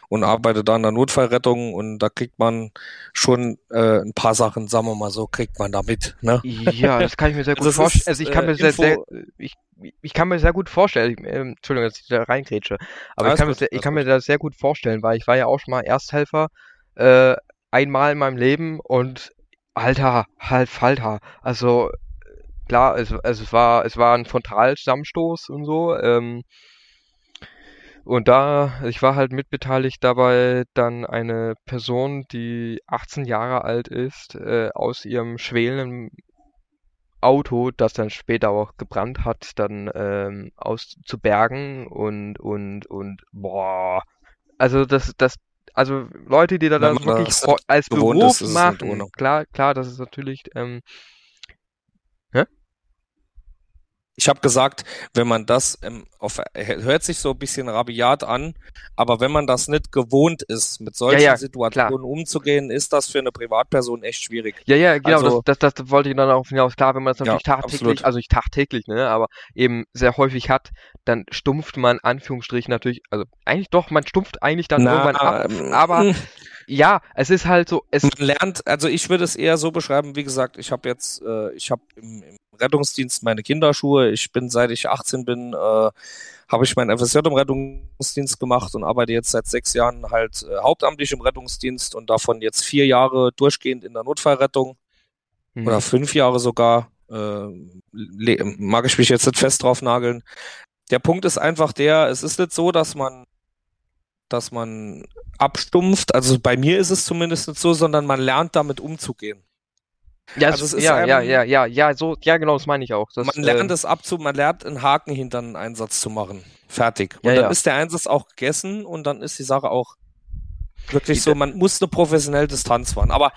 und arbeite da in der Notfallrettung und da kriegt man schon äh, ein paar Sachen, sagen wir mal so, kriegt man da mit. Ne? Ja, das kann ich mir sehr gut Also vorstellen. Also ich kann äh, mir sehr, sehr, ich, ich kann mir sehr gut vorstellen, ich, ähm, Entschuldigung, dass ich da reingrätsche, aber ich Alles kann, mir, gut, sehr, ich kann mir das sehr gut vorstellen, weil ich war ja auch schon mal Ersthelfer, äh, einmal in meinem Leben und Alter, halt Falter. Also klar, es, es war, es war ein Frontalzusammenstoß und so, ähm, und da, ich war halt mitbeteiligt dabei, dann eine Person, die 18 Jahre alt ist, äh, aus ihrem schwelenden Auto, das dann später auch gebrannt hat, dann ähm, auszubergen und und und boah, also das das also Leute, die da das wirklich als Beruf nicht machen, klar klar, das ist natürlich ähm, Ich habe gesagt, wenn man das ähm, auf, hört sich so ein bisschen rabiat an, aber wenn man das nicht gewohnt ist, mit solchen ja, Situationen umzugehen, ist das für eine Privatperson echt schwierig. Ja, ja, genau, Also- das, das, das wollte ich dann auch hinaus. Klar, wenn man das Ja, natürlich tagtäglich, absolut. also nicht tagtäglich, ne, aber eben sehr häufig hat, dann stumpft man Anführungsstrichen natürlich, also eigentlich doch, man stumpft eigentlich dann irgendwann ab. ähm, aber- Ja, es ist halt so, es, man lernt, also ich würde es eher so beschreiben, wie gesagt, ich habe jetzt, äh, ich habe im, im Rettungsdienst meine Kinderschuhe, ich bin, seit ich 18 bin, äh, habe ich mein FSJ im Rettungsdienst gemacht und arbeite jetzt seit sechs Jahren halt äh, hauptamtlich im Rettungsdienst und davon jetzt vier Jahre durchgehend in der Notfallrettung Mhm. oder fünf Jahre sogar, äh, mag ich mich jetzt nicht fest drauf nageln. Der Punkt ist einfach der, es ist nicht so, dass man dass man abstumpft, also bei mir ist es zumindest nicht so, sondern man lernt damit umzugehen. ja, also es, ist ja, ja, einem- ja, ja, ja, so, ja, genau, das meine ich auch. Das, man lernt äh, es abzu, man lernt einen Haken hinter einen Einsatz zu machen. Fertig. Und Ja, dann ja. ist der Einsatz auch gegessen und dann ist die Sache auch wirklich so, man muss eine professionelle Distanz fahren. Aber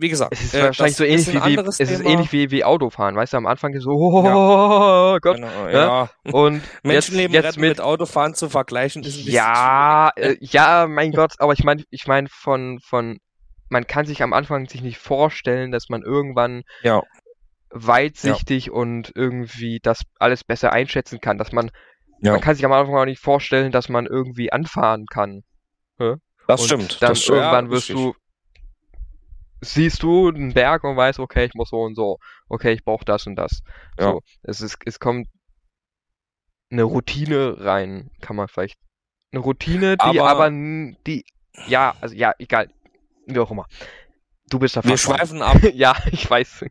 wie gesagt, es ist äh, wahrscheinlich so ähnlich wie, wie es ist ähnlich wie, wie Autofahren, weißt du, am Anfang ist so, oh, Gott, Genau, ja. ja. und Menschenleben jetzt, jetzt mit, mit Autofahren zu vergleichen ist ein bisschen Ja, äh, ja, mein Gott, aber ich meine, ich meine von von man kann sich am Anfang sich nicht vorstellen, dass man irgendwann. Ja. weitsichtig und irgendwie das alles besser einschätzen kann, dass man Ja. man kann sich am Anfang auch nicht vorstellen, dass man irgendwie anfahren kann. Das und stimmt. Dann das stimmt. irgendwann ja, wirst richtig. du siehst du einen Berg und weißt, okay, ich muss so und so. Okay, ich brauche das und das. Ja. So, es ist es kommt eine Routine rein, kann man vielleicht eine Routine, die Aber- aber, die ja, also ja, egal, wie auch immer. Du bist der Wir schweifen ab. ja, ich weiß.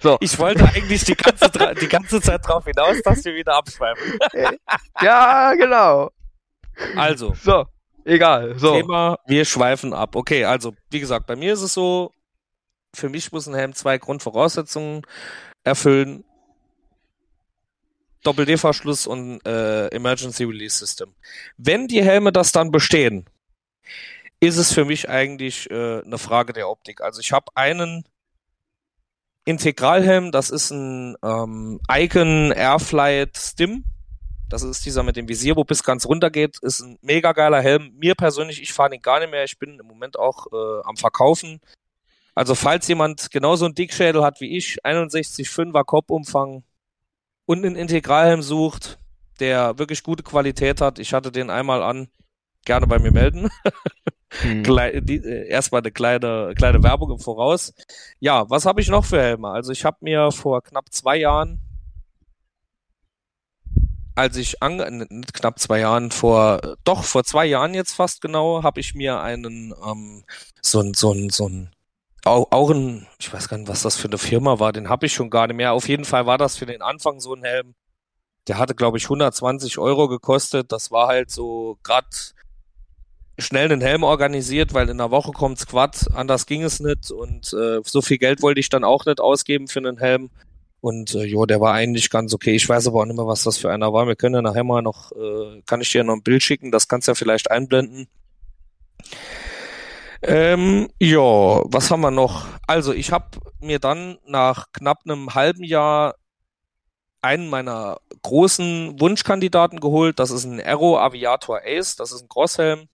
So, Ich wollte eigentlich die ganze, die ganze Zeit drauf hinaus, dass wir wieder abschweifen. ja, genau. Also, So, egal. So, Thema, wir schweifen ab. Okay, also, wie gesagt, bei mir ist es so, für mich muss ein Helm zwei Grundvoraussetzungen erfüllen. Doppel-D-Verschluss und äh, Emergency Release System. Wenn die Helme das dann bestehen, ist es für mich eigentlich äh, eine Frage der Optik. Also ich habe einen Integralhelm, das ist ein ähm, Icon Airflight Stim. Das ist dieser mit dem Visier, wo bis ganz runter geht. Ist ein mega geiler Helm. Mir persönlich, ich fahre den gar nicht mehr. Ich bin im Moment auch äh, am Verkaufen. Also falls jemand genauso einen Dickschädel hat wie ich, 61,5er Kopfumfang und einen Integralhelm sucht, der wirklich gute Qualität hat, ich hatte den einmal an, gerne bei mir melden. hm. Klei die, äh, erstmal eine kleine, kleine Werbung im Voraus. Ja, was habe ich noch für Helme? Also ich habe mir vor knapp zwei Jahren, als ich an, äh, nicht knapp zwei Jahren, vor, doch vor zwei Jahren jetzt fast genau, habe ich mir einen, ähm, so ein, so ein, so ein, auch, auch ein, ich weiß gar nicht, was das für eine Firma war, den habe ich schon gar nicht mehr. Auf jeden Fall war das für den Anfang so ein Helm. Der hatte, glaube ich, 120 Euro gekostet. Das war halt so grad schnell einen Helm organisiert, weil in der Woche kommt Squad, anders ging es nicht und äh, so viel Geld wollte ich dann auch nicht ausgeben für einen Helm. Und äh, jo, der war eigentlich ganz okay. Ich weiß aber auch nicht mehr, was das für einer war. Wir können ja nachher mal noch, äh, kann ich dir noch ein Bild schicken, das kannst du ja vielleicht einblenden. Ähm, ja, was haben wir noch? Also ich habe mir dann nach knapp einem halben Jahr einen meiner großen Wunschkandidaten geholt. Das ist ein Aero Aviator Ace. Das ist ein Crosshelm.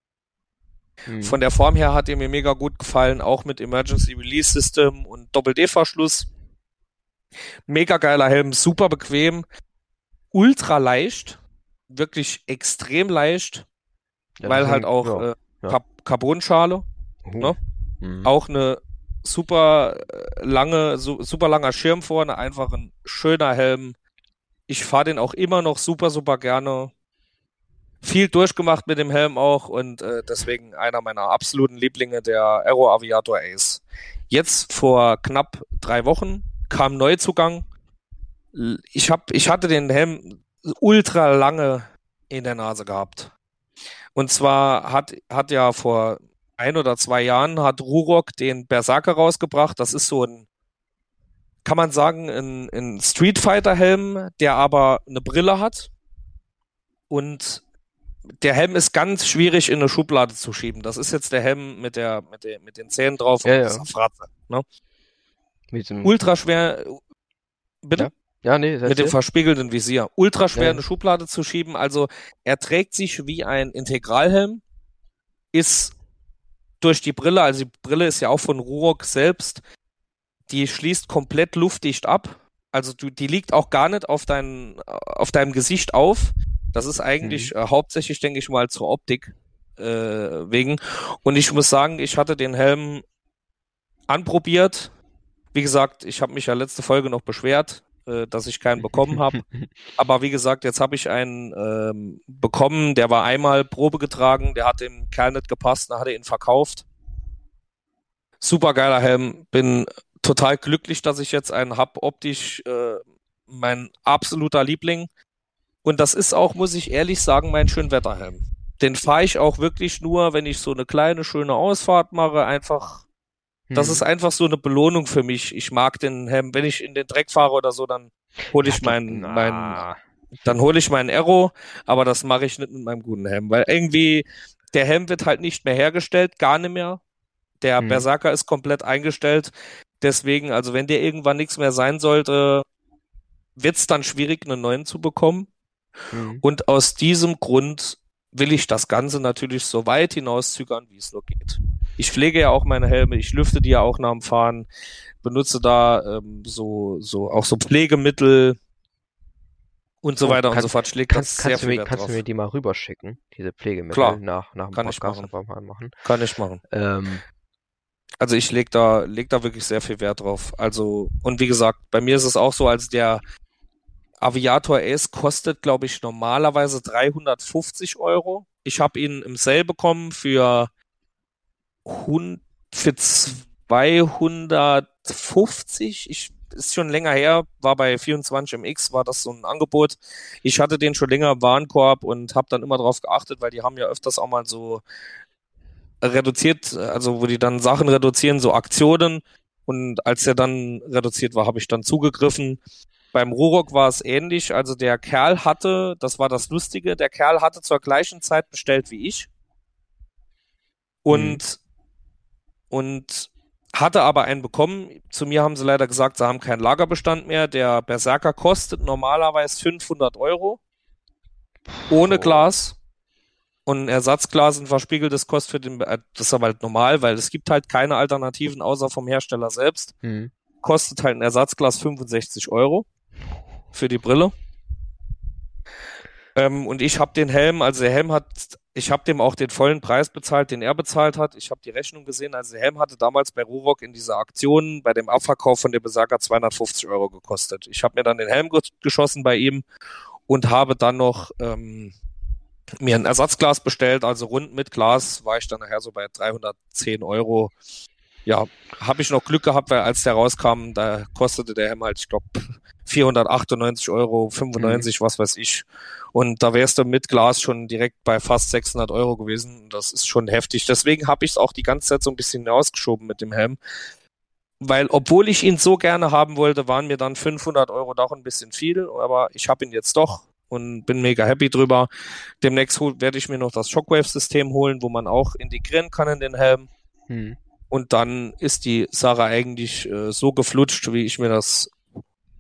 Hm. Von der Form her hat er mir mega gut gefallen, auch mit Emergency Release System und Doppel-D-Verschluss. Mega geiler Helm, super bequem. ultra leicht, wirklich extrem leicht, Ja, weil halt auch ja. äh, ja. Carbon- Carbonschale, Uh. ne? Mhm. auch eine super äh, lange, su super langer Schirm vorne, einfach ein schöner Helm. Ich fahre den auch immer noch super, super gerne. Viel durchgemacht mit dem Helm auch und äh, deswegen einer meiner absoluten Lieblinge, der Aero Aviator Ace. Jetzt vor knapp drei Wochen kam Neuzugang. Ich hab, ich hatte den Helm ultra lange in der Nase gehabt. Und zwar hat, hat ja vor ein oder zwei Jahren hat Rurok den Berserker rausgebracht. Das ist so ein, kann man sagen, ein, ein Street Fighter Helm, der aber eine Brille hat. Und der Helm ist ganz schwierig in eine Schublade zu schieben. Das ist jetzt der Helm mit der, mit der, mit den Zähnen drauf Ja, und ja. dieser Fratze. Ne? Mit diesem, Ultra schwer. Bitte? ja, nee, Mit dem verspiegelten Visier. Ultra schwer Ja. in eine Schublade zu schieben. Also er trägt sich wie ein Integralhelm, ist durch die Brille, also die Brille ist ja auch von Rurock selbst, die schließt komplett luftdicht ab. Also du, die liegt auch gar nicht auf, dein, auf deinem Gesicht auf. Das ist eigentlich äh, hauptsächlich, denke ich mal, zur Optik äh, wegen. Und ich muss sagen, ich hatte den Helm anprobiert. Wie gesagt, ich habe mich ja letzte Folge noch beschwert, äh, dass ich keinen bekommen habe. Aber wie gesagt, jetzt habe ich einen ähm, bekommen, der war einmal Probe getragen, der hat dem Kerl nicht gepasst, dann hat er ihn verkauft. Super geiler Helm, bin total glücklich, dass ich jetzt einen hab, optisch äh, mein absoluter Liebling. Und das ist auch, muss ich ehrlich sagen, mein Schönwetterhelm. Den fahre ich auch wirklich nur, wenn ich so eine kleine, schöne Ausfahrt mache, einfach das Mhm. ist einfach so eine Belohnung für mich. Ich mag den Helm. Wenn ich in den Dreck fahre oder so, dann hole ich meinen, meinen, dann hole ich meinen Aero, aber das mache ich nicht mit meinem guten Helm, weil irgendwie der Helm wird halt nicht mehr hergestellt, gar nicht mehr. Der Mhm. Berserker ist komplett eingestellt. Deswegen, also wenn der irgendwann nichts mehr sein sollte, wird's dann schwierig, einen neuen zu bekommen. Mhm. Und aus diesem Grund will ich das Ganze natürlich so weit hinauszögern, wie es nur geht. Ich pflege ja auch meine Helme, ich lüfte die ja auch nach dem Fahren, benutze da ähm, so, so auch so Pflegemittel und so weiter und kann- so fort. Schlägt Kannst, kannst, du mir, kannst du mir die mal rüberschicken, diese Pflegemittel, Klar, nach, nach dem kann ich Podcast machen. einfach mal machen? Kann ich machen. Ähm, Also ich leg da, leg da wirklich sehr viel Wert drauf. Also, und wie gesagt, bei mir ist es auch so, als der Aviator Ace kostet, glaube ich, normalerweise 350 Euro. Ich habe ihn im Sale bekommen für, hun- für 250. Ich, ist schon länger her, war bei 24MX, war das so ein Angebot. Ich hatte den schon länger im Warenkorb und habe dann immer drauf geachtet, weil die haben ja öfters auch mal so reduziert, also wo die dann Sachen reduzieren, so Aktionen. Und als er dann reduziert war, habe ich dann zugegriffen. Beim Rurok war es ähnlich. Also der Kerl hatte, das war das Lustige, der Kerl hatte zur gleichen Zeit bestellt wie ich. Und, und hatte aber einen bekommen. Zu mir haben sie leider gesagt, sie haben keinen Lagerbestand mehr. Der Berserker kostet normalerweise 500 Euro. Ohne Oh. Glas. Und ein Ersatzglas, ein verspiegeltes kostet für den, äh, das ist aber halt normal, weil es gibt halt keine Alternativen außer vom Hersteller selbst. mhm. Kostet halt ein Ersatzglas 65 Euro für die Brille. Ähm, und ich habe den Helm, also der Helm hat, ich habe dem auch den vollen Preis bezahlt, den er bezahlt hat. Ich habe die Rechnung gesehen. Also der Helm hatte damals bei Rurock in dieser Aktion bei dem Abverkauf von dem Berserker 250 Euro gekostet. Ich habe mir dann den Helm ge geschossen bei ihm und habe dann noch ähm, mir ein Ersatzglas bestellt, also rund mit Glas war ich dann nachher so bei 310 Euro. Ja, habe ich noch Glück gehabt, weil als der rauskam, da kostete der Helm halt, ich glaube, 498 Euro, 95, was weiß ich. Und da wärst du mit Glas schon direkt bei fast 600 Euro gewesen. Das ist schon heftig. Deswegen habe ich es auch die ganze Zeit so ein bisschen hinausgeschoben mit dem Helm. Weil, obwohl ich ihn so gerne haben wollte, waren mir dann 500 Euro doch ein bisschen viel. Aber ich habe ihn jetzt doch und bin mega happy drüber. Demnächst werde ich mir noch das Shockwave-System holen, wo man auch integrieren kann in den Helm. Mhm. Und dann ist die Sache eigentlich äh, so geflutscht, wie ich mir das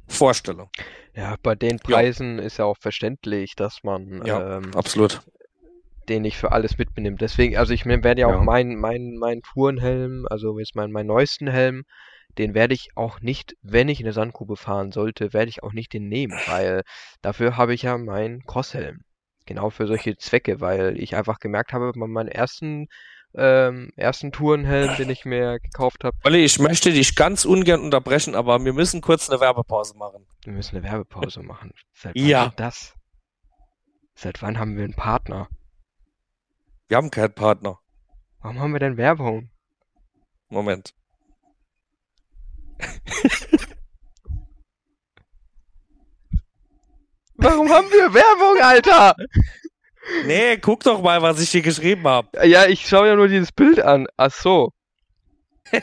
vorstelle. Ja, bei den Preisen ist ja auch verständlich, dass man Ja. ähm, Absolut. den nicht für alles mitnimmt. Deswegen, also ich werde ja auch Ja. mein, mein, Tourenhelm, also jetzt mein, mein neuesten Helm, den werde ich auch nicht, wenn ich in eine Sandgrube fahren sollte, werde ich auch nicht den nehmen, weil dafür habe ich ja meinen Crosshelm. Genau für solche Zwecke, weil ich einfach gemerkt habe, bei meinem ersten ähm, ersten Tourenhelm, den ich mir gekauft habe. Olli, ich möchte dich ganz ungern unterbrechen, aber wir müssen kurz eine Werbepause machen. Wir müssen eine Werbepause machen. Seit wann ja. das? Seit wann haben wir einen Partner? Wir haben keinen Partner. Warum haben wir denn Werbung? Moment. Warum haben wir Werbung, Alter? Nee, guck doch mal, was ich hier geschrieben habe. Ja, ich schaue ja nur dieses Bild an. Ach so.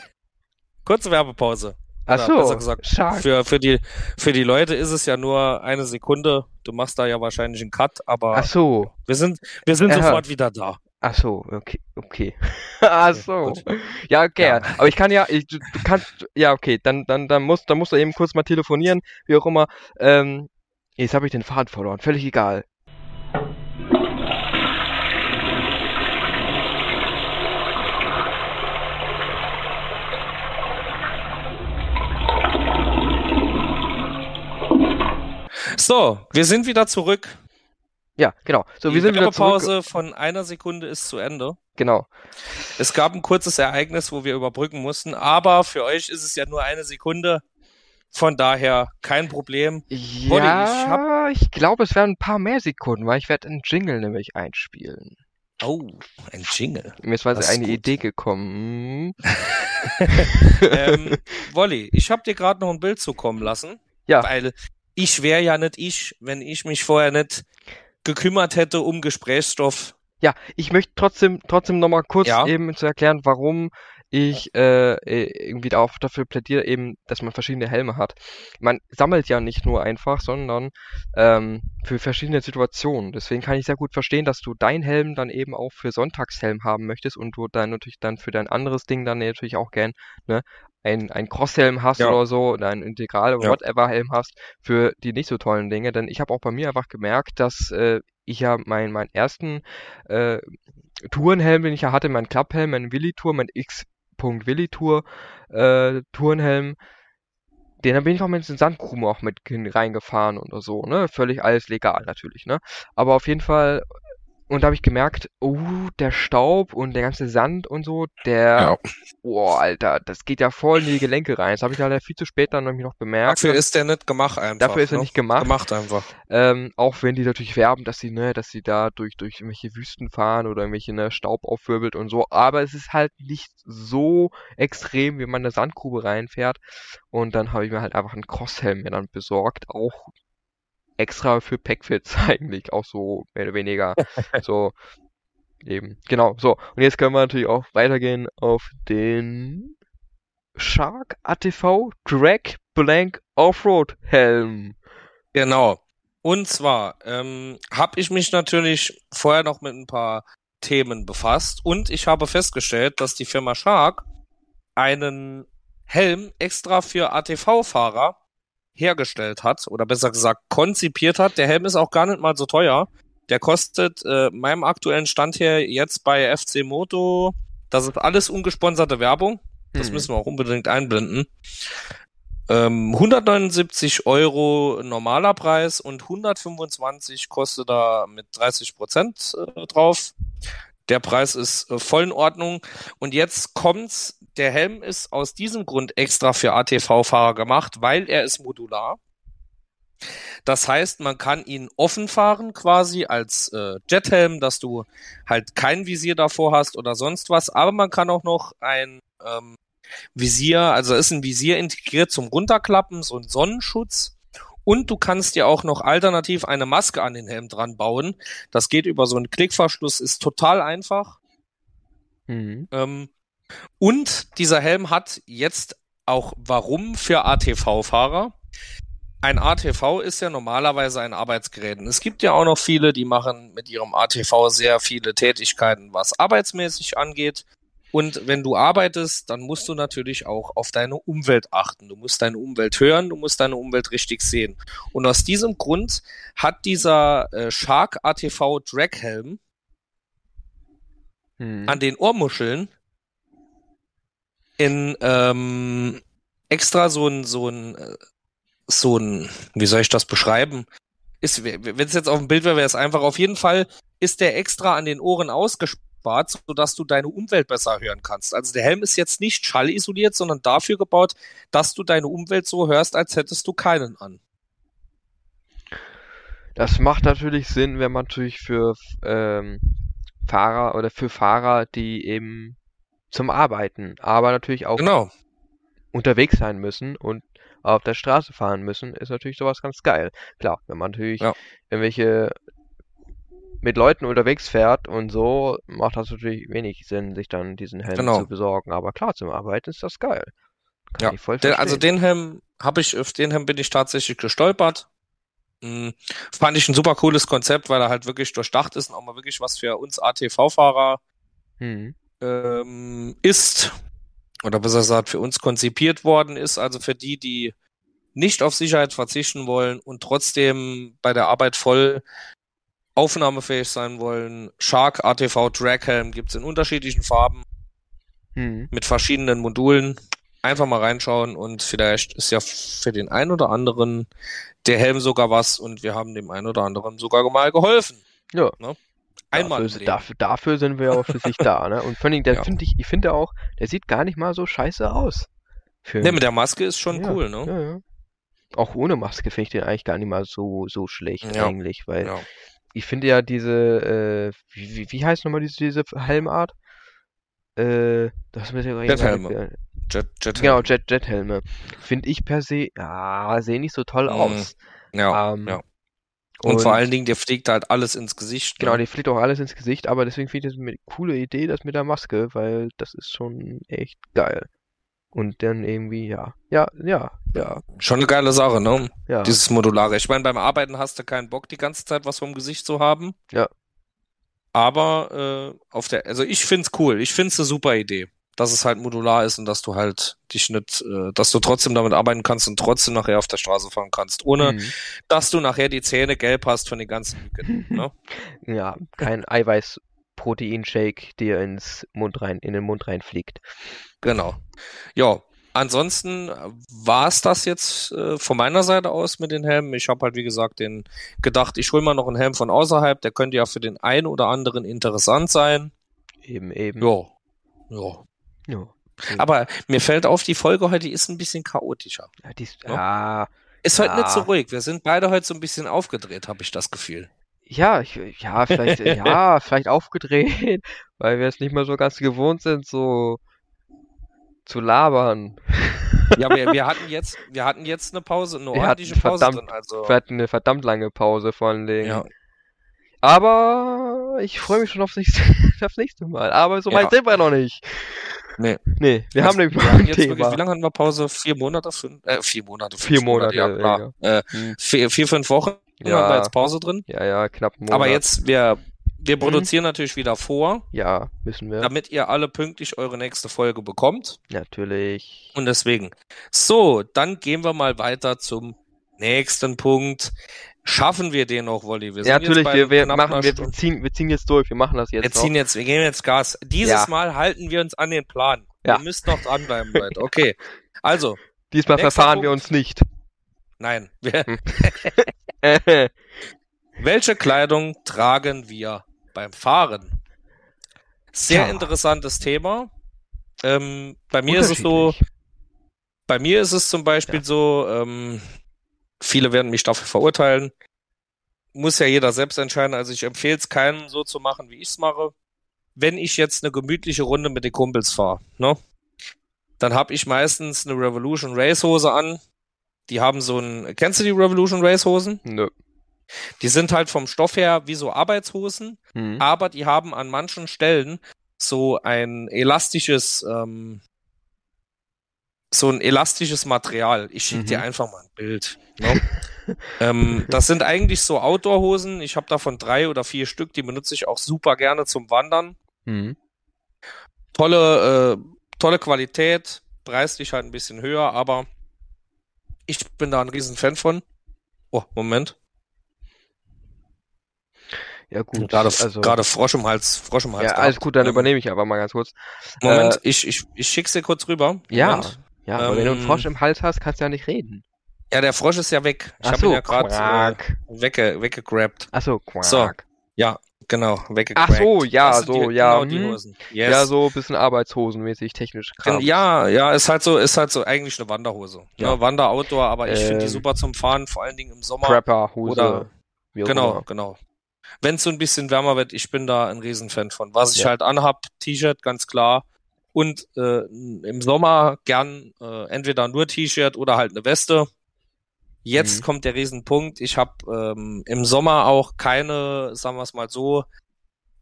Kurze Werbepause. Ach so. Besser gesagt, für, für, die, für die Leute ist es ja nur eine Sekunde. Du machst da ja wahrscheinlich einen Cut, aber Ach so. wir sind, wir sind sofort wieder da. Ach so, okay, okay. Ach so. Ja, okay. Ja. Aber ich kann ja, ich, du kannst, ja, okay, dann, dann, dann musst, dann musst du eben kurz mal telefonieren, wie auch immer. Ähm, jetzt habe ich den Faden verloren, völlig egal. So, wir sind wieder zurück. Ja, genau. So, Die wir sind wieder Pause von einer Sekunde ist zu Ende. Genau. Es gab ein kurzes Ereignis, wo wir überbrücken mussten, aber für euch ist es ja nur eine Sekunde. Von daher kein Problem. Ja, Olli, ich, hab... ich glaube, es werden ein paar mehr Sekunden, weil ich werde einen Jingle nämlich einspielen. Oh, ein Jingle. Mir ist quasi eine gut. Idee gekommen. ähm, Wolli, ich habe dir gerade noch ein Bild zukommen lassen. Ja. Weil ich wäre ja nicht ich, wenn ich mich vorher nicht gekümmert hätte um Gesprächsstoff. Ja, ich möchte trotzdem trotzdem nochmal kurz ja. eben zu erklären, warum ich äh, äh, irgendwie auch dafür plädiere, eben, dass man verschiedene Helme hat. Man sammelt ja nicht nur einfach, sondern ähm, für verschiedene Situationen. Deswegen kann ich sehr gut verstehen, dass du dein Helm dann eben auch für Sonntagshelm haben möchtest und du dann natürlich dann für dein anderes Ding dann natürlich auch gern ne, ein, ein Crosshelm hast ja. oder so oder ein Integral oder ja. whatever Helm hast für die nicht so tollen Dinge. Denn ich habe auch bei mir einfach gemerkt, dass äh, ich ja meinen mein ersten äh, Tourenhelm, den ich ja hatte, mein Klapphelm, mein Willi Tour, mein X. Willi Tour äh, Tourenhelm, den bin ich auch mit den Sandgruben auch mit reingefahren oder so, ne? Völlig alles legal natürlich, ne? Aber auf jeden Fall und da habe ich gemerkt, oh, der Staub und der ganze Sand und so, der, ja. oh, Alter, das geht ja voll in die Gelenke rein. Das habe ich leider viel zu spät dann nämlich noch bemerkt. Dafür ist der nicht gemacht einfach. Dafür ist er ne? nicht gemacht. Gemacht einfach. Ähm, auch wenn die natürlich werben, dass sie, ne, dass sie da durch, durch irgendwelche Wüsten fahren oder irgendwelche, ne, Staub aufwirbelt und so. Aber es ist halt nicht so extrem, wie man eine Sandgrube reinfährt. Und dann habe ich mir halt einfach einen Crosshelm mir dann besorgt. Auch extra für Packfits eigentlich, auch so mehr oder weniger. so, eben. Genau, so. Und jetzt können wir natürlich auch weitergehen auf den Shark ATV Drag Blank Offroad Helm. Genau. Und zwar ähm, habe ich mich natürlich vorher noch mit ein paar Themen befasst und ich habe festgestellt, dass die Firma Shark einen Helm extra für ATV-Fahrer hergestellt hat oder besser gesagt konzipiert hat. Der Helm ist auch gar nicht mal so teuer. Der kostet äh, meinem aktuellen Stand her jetzt bei FC Moto, das ist alles ungesponserte Werbung. Das mhm. müssen wir auch unbedingt einblenden. Ähm, 179 Euro normaler Preis und 125 kostet da mit 30 Prozent äh, drauf. Der Preis ist äh, voll in Ordnung. Und jetzt kommt's. Der Helm ist aus diesem Grund extra für ATV-Fahrer gemacht, weil er ist modular. Das heißt, man kann ihn offen fahren quasi als äh, Jethelm, dass du halt kein Visier davor hast oder sonst was. Aber man kann auch noch ein ähm, Visier, also ist ein Visier integriert zum Runterklappen, so ein Sonnenschutz. Und du kannst dir auch noch alternativ eine Maske an den Helm dran bauen. Das geht über so einen Klickverschluss, ist total einfach. Mhm. Ähm, und dieser Helm hat jetzt auch warum für ATV-Fahrer. Ein ATV ist ja normalerweise ein Arbeitsgerät. Und es gibt ja auch noch viele, die machen mit ihrem ATV sehr viele Tätigkeiten, was arbeitsmäßig angeht. Und wenn du arbeitest, dann musst du natürlich auch auf deine Umwelt achten. Du musst deine Umwelt hören, du musst deine Umwelt richtig sehen. Und aus diesem Grund hat dieser äh, Shark ATV Draghelm hm. an den Ohrmuscheln in ähm, extra so ein, so ein, äh, so ein, wie soll ich das beschreiben? Ist, wenn es jetzt auf dem Bild wäre, wäre es einfach. Auf jeden Fall ist der extra an den Ohren ausgespart, sodass du deine Umwelt besser hören kannst. Also der Helm ist jetzt nicht schallisoliert, sondern dafür gebaut, dass du deine Umwelt so hörst, als hättest du keinen an. Das macht natürlich Sinn, wenn man natürlich für ähm, Fahrer oder für Fahrer, die eben zum Arbeiten, aber natürlich auch Genau. unterwegs sein müssen und auf der Straße fahren müssen, ist natürlich sowas ganz geil. Klar, wenn man natürlich Ja. irgendwelche mit Leuten unterwegs fährt und so, macht das natürlich wenig Sinn, sich dann diesen Helm Genau. zu besorgen. Aber klar, zum Arbeiten ist das geil. Kann Ja, ich voll Den, also den Helm habe ich, auf den Helm bin ich tatsächlich gestolpert. Hm, fand ich ein super cooles Konzept, weil er halt wirklich durchdacht ist und auch mal wirklich was für uns ATV-Fahrer Hm. ähm, ist. Oder besser gesagt, für uns konzipiert worden ist. Also für die, die nicht auf Sicherheit verzichten wollen und trotzdem bei der Arbeit voll aufnahmefähig sein wollen. Shark ATV Draghelm gibt's in unterschiedlichen Farben Hm. mit verschiedenen Modulen. Einfach mal reinschauen und vielleicht ist ja für den einen oder anderen der Helm sogar was und wir haben dem einen oder anderen sogar mal geholfen. Ja. Ne? Einmal Dafür, dafür, dafür sind wir auch für sich da, ne? Und vor allem, der Ja. finde ich, ich finde auch, der sieht gar nicht mal so scheiße aus. Ne, mit der Maske ist schon ja, cool, ne? Ja, ja. Auch ohne Maske finde ich den eigentlich gar nicht mal so, so schlecht Ja. eigentlich, weil Ja. Ich finde ja diese, äh, wie, wie- heißt nochmal diese, diese Helmart? Äh, das ist mir ja Jethelme. Jet, Jet Genau, Jet, Jethelme. Finde ich per se, ja, sehen nicht so toll Mhm. aus. Ja, Ähm, ja. Und, vor allen Dingen, dir fliegt halt alles ins Gesicht. Genau, ne? die fliegt auch alles ins Gesicht, aber deswegen finde ich das eine coole Idee, das mit der Maske, weil das ist schon echt geil. Und dann irgendwie, ja, ja, ja, ja, Schon eine geile Sache, ne? ja. Dieses Modulare. Ich meine, beim Arbeiten hast du keinen Bock, die ganze Zeit was vom Gesicht zu haben. Ja. Aber äh, auf der, also ich find's cool. Ich find's eine super Idee, dass es halt modular ist und dass du halt dich nicht, äh, dass du trotzdem damit arbeiten kannst und trotzdem nachher auf der Straße fahren kannst, ohne Mhm. dass du nachher die Zähne gelb hast von den ganzen Lücken. ne? Ja, kein Eiweiß-Protein-Shake dir ins Mund rein, in den Mund reinfliegt. Genau. Ja, ansonsten war's das jetzt äh, von meiner Seite aus mit den Helmen. Ich habe halt, wie gesagt, den gedacht, ich hol mal noch einen Helm von außerhalb. Der könnte ja für den einen oder anderen interessant sein. Eben, eben. Ja. Ja. Ja. Aber mir fällt auf, die Folge heute ist ein bisschen chaotischer. Ja, dies, Ja. ja, Ist heute nicht so ruhig. Wir sind beide heute so ein bisschen aufgedreht, habe ich das Gefühl. Ja, ich, ja, vielleicht, ja, vielleicht aufgedreht, weil wir es nicht mehr so ganz gewohnt sind, so zu labern. Ja, wir, wir hatten jetzt, wir hatten jetzt eine Pause, eine Wir ordentliche hatten Pause verdammt- drin. Also, Wir hatten eine verdammt lange Pause von den. ja. Aber ich freue mich schon aufs nächste, aufs nächste Mal. Aber so weit Ja. sind wir noch nicht. Nee. Nee, wir haben nämlich wir ein jetzt wirklich, Thema. wie lange hatten wir Pause? Vier Monate? Fünf, äh, vier Monate. Vier fünf Monate, ja klar. Äh, Hm. vier, vier, fünf Wochen Ja. haben wir jetzt Pause drin. Ja, ja, knapp einen Monat. Aber jetzt, wir, wir Mhm. produzieren natürlich wieder vor, Ja, müssen wir. damit ihr alle pünktlich eure nächste Folge bekommt. Natürlich. Und deswegen. So, dann gehen wir mal weiter zum nächsten Punkt. Schaffen wir den noch, Wolli? Wir Ja, natürlich, wir, wir machen, wir ziehen, wir ziehen jetzt durch, wir machen das jetzt Wir noch. ziehen jetzt, wir geben jetzt Gas. Dieses Ja. Mal halten wir uns an den Plan. Ja. Ihr müsst noch dranbleiben, Leute. Okay. Also, Diesmal verfahren wir Punkt. uns nicht. nein. Wir, Hm. welche Kleidung tragen wir beim Fahren? Sehr Tja. interessantes Thema. Ähm, bei mir ist es so, bei mir ist es zum Beispiel Ja. so, ähm, viele werden mich dafür verurteilen. Muss ja jeder selbst entscheiden. Also ich empfehle es keinem so zu machen, wie ich es mache. Wenn ich jetzt eine gemütliche Runde mit den Kumpels fahre, ne? Dann habe ich meistens eine Revolution Race Hose an. Die haben so ein, kennst du die Revolution Race Hosen? Nö. Die sind halt vom Stoff her wie so Arbeitshosen, Hm. aber die haben an manchen Stellen so ein elastisches, ähm, so ein elastisches Material. Ich schicke dir Mhm. einfach mal ein Bild. Ne? ähm, das sind eigentlich so Outdoor-Hosen. Ich habe davon drei oder vier Stück. Die benutze ich auch super gerne zum Wandern. Hm. Tolle, äh, tolle Qualität, preislich halt ein bisschen höher, aber ich bin da ein riesen Fan von. Oh, Moment. Ja, gut. Gerade, also, gerade Frosch im Hals, Frosch im Hals. ja, alles gut, dann Ähm, übernehme ich aber mal ganz kurz. Moment, Äh, ich, ich, ich schick's dir kurz rüber. Ja. Moment. Ja, aber wenn du einen Ähm, Frosch im Hals hast, kannst du ja nicht reden. Ja, der Frosch ist ja weg. Ich habe so, ihn ja gerade äh, wegge weggegrabt. Achso, Quark. So, Ja, genau, weggegrabt. Ach so, ja, so, die, ja, Genau, die. Hosen. Yes. Ja, so ein bisschen arbeitshosenmäßig, technisch Kram. Ja, ja, ist halt so, ist halt so eigentlich eine Wanderhose. Ja. Ja, Wander-Outdoor, aber ich finde die Ähm, super zum Fahren, vor allen Dingen im Sommer. Prepper-Hose. Genau, immer. genau. Wenn es so ein bisschen wärmer wird, ich bin da ein Riesenfan von. Was ich Ja. halt anhab, T-Shirt, ganz klar. Und äh, im Sommer gern äh, entweder nur T-Shirt oder halt eine Weste. Jetzt Mhm. kommt der Riesenpunkt. Ich habe ähm, im Sommer auch keine, sagen wir es mal so,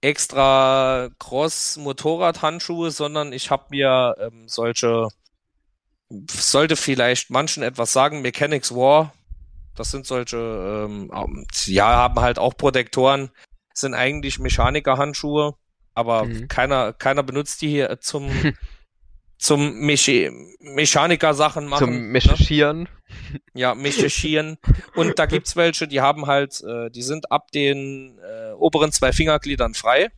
extra Cross-Motorrad-Handschuhe, sondern ich habe mir ähm, solche, sollte vielleicht manchen etwas sagen, Mechanics War. Das sind solche, ähm, ja, haben halt auch Protektoren, sind eigentlich Mechaniker-Handschuhe, aber Mhm. keiner, keiner benutzt die hier zum, zum Meche Mechaniker-Sachen machen. Zum ne? Meschieren. Ja, Mechaschieren. Und da gibt's welche, die haben halt, äh, die sind ab den äh, oberen zwei Fingergliedern frei.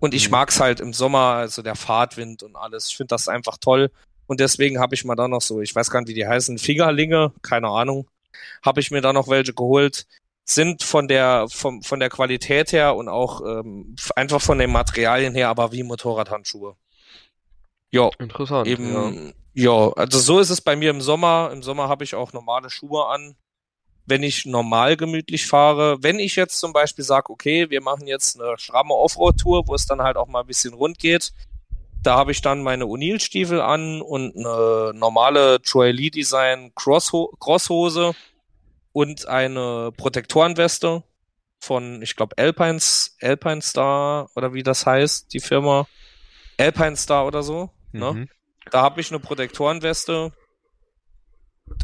Und ich Mhm. mag's halt im Sommer, also der Fahrtwind und alles. Ich finde das einfach toll. Und deswegen habe ich mal da noch so, ich weiß gar nicht, wie die heißen, Fingerlinge, keine Ahnung, habe ich mir da noch welche geholt. Sind von der, vom, von der Qualität her und auch ähm, einfach von den Materialien her, aber wie Motorradhandschuhe. Ja, Interessant. ja. Eben, ja. also so ist es bei mir im Sommer. Im Sommer habe ich auch normale Schuhe an. Wenn ich normal gemütlich fahre, wenn ich jetzt zum Beispiel sage, okay, wir machen jetzt eine stramme Offroad-Tour, wo es dann halt auch mal ein bisschen rund geht, da habe ich dann meine O'Neill-Stiefel an und eine normale Troy Lee Design Crossho Crosshose und eine Protektorenweste von, ich glaube, Alpines, Alpine Star oder wie das heißt, die Firma. Alpine Star oder so. Ne? Mhm. Da habe ich eine Protektorenweste.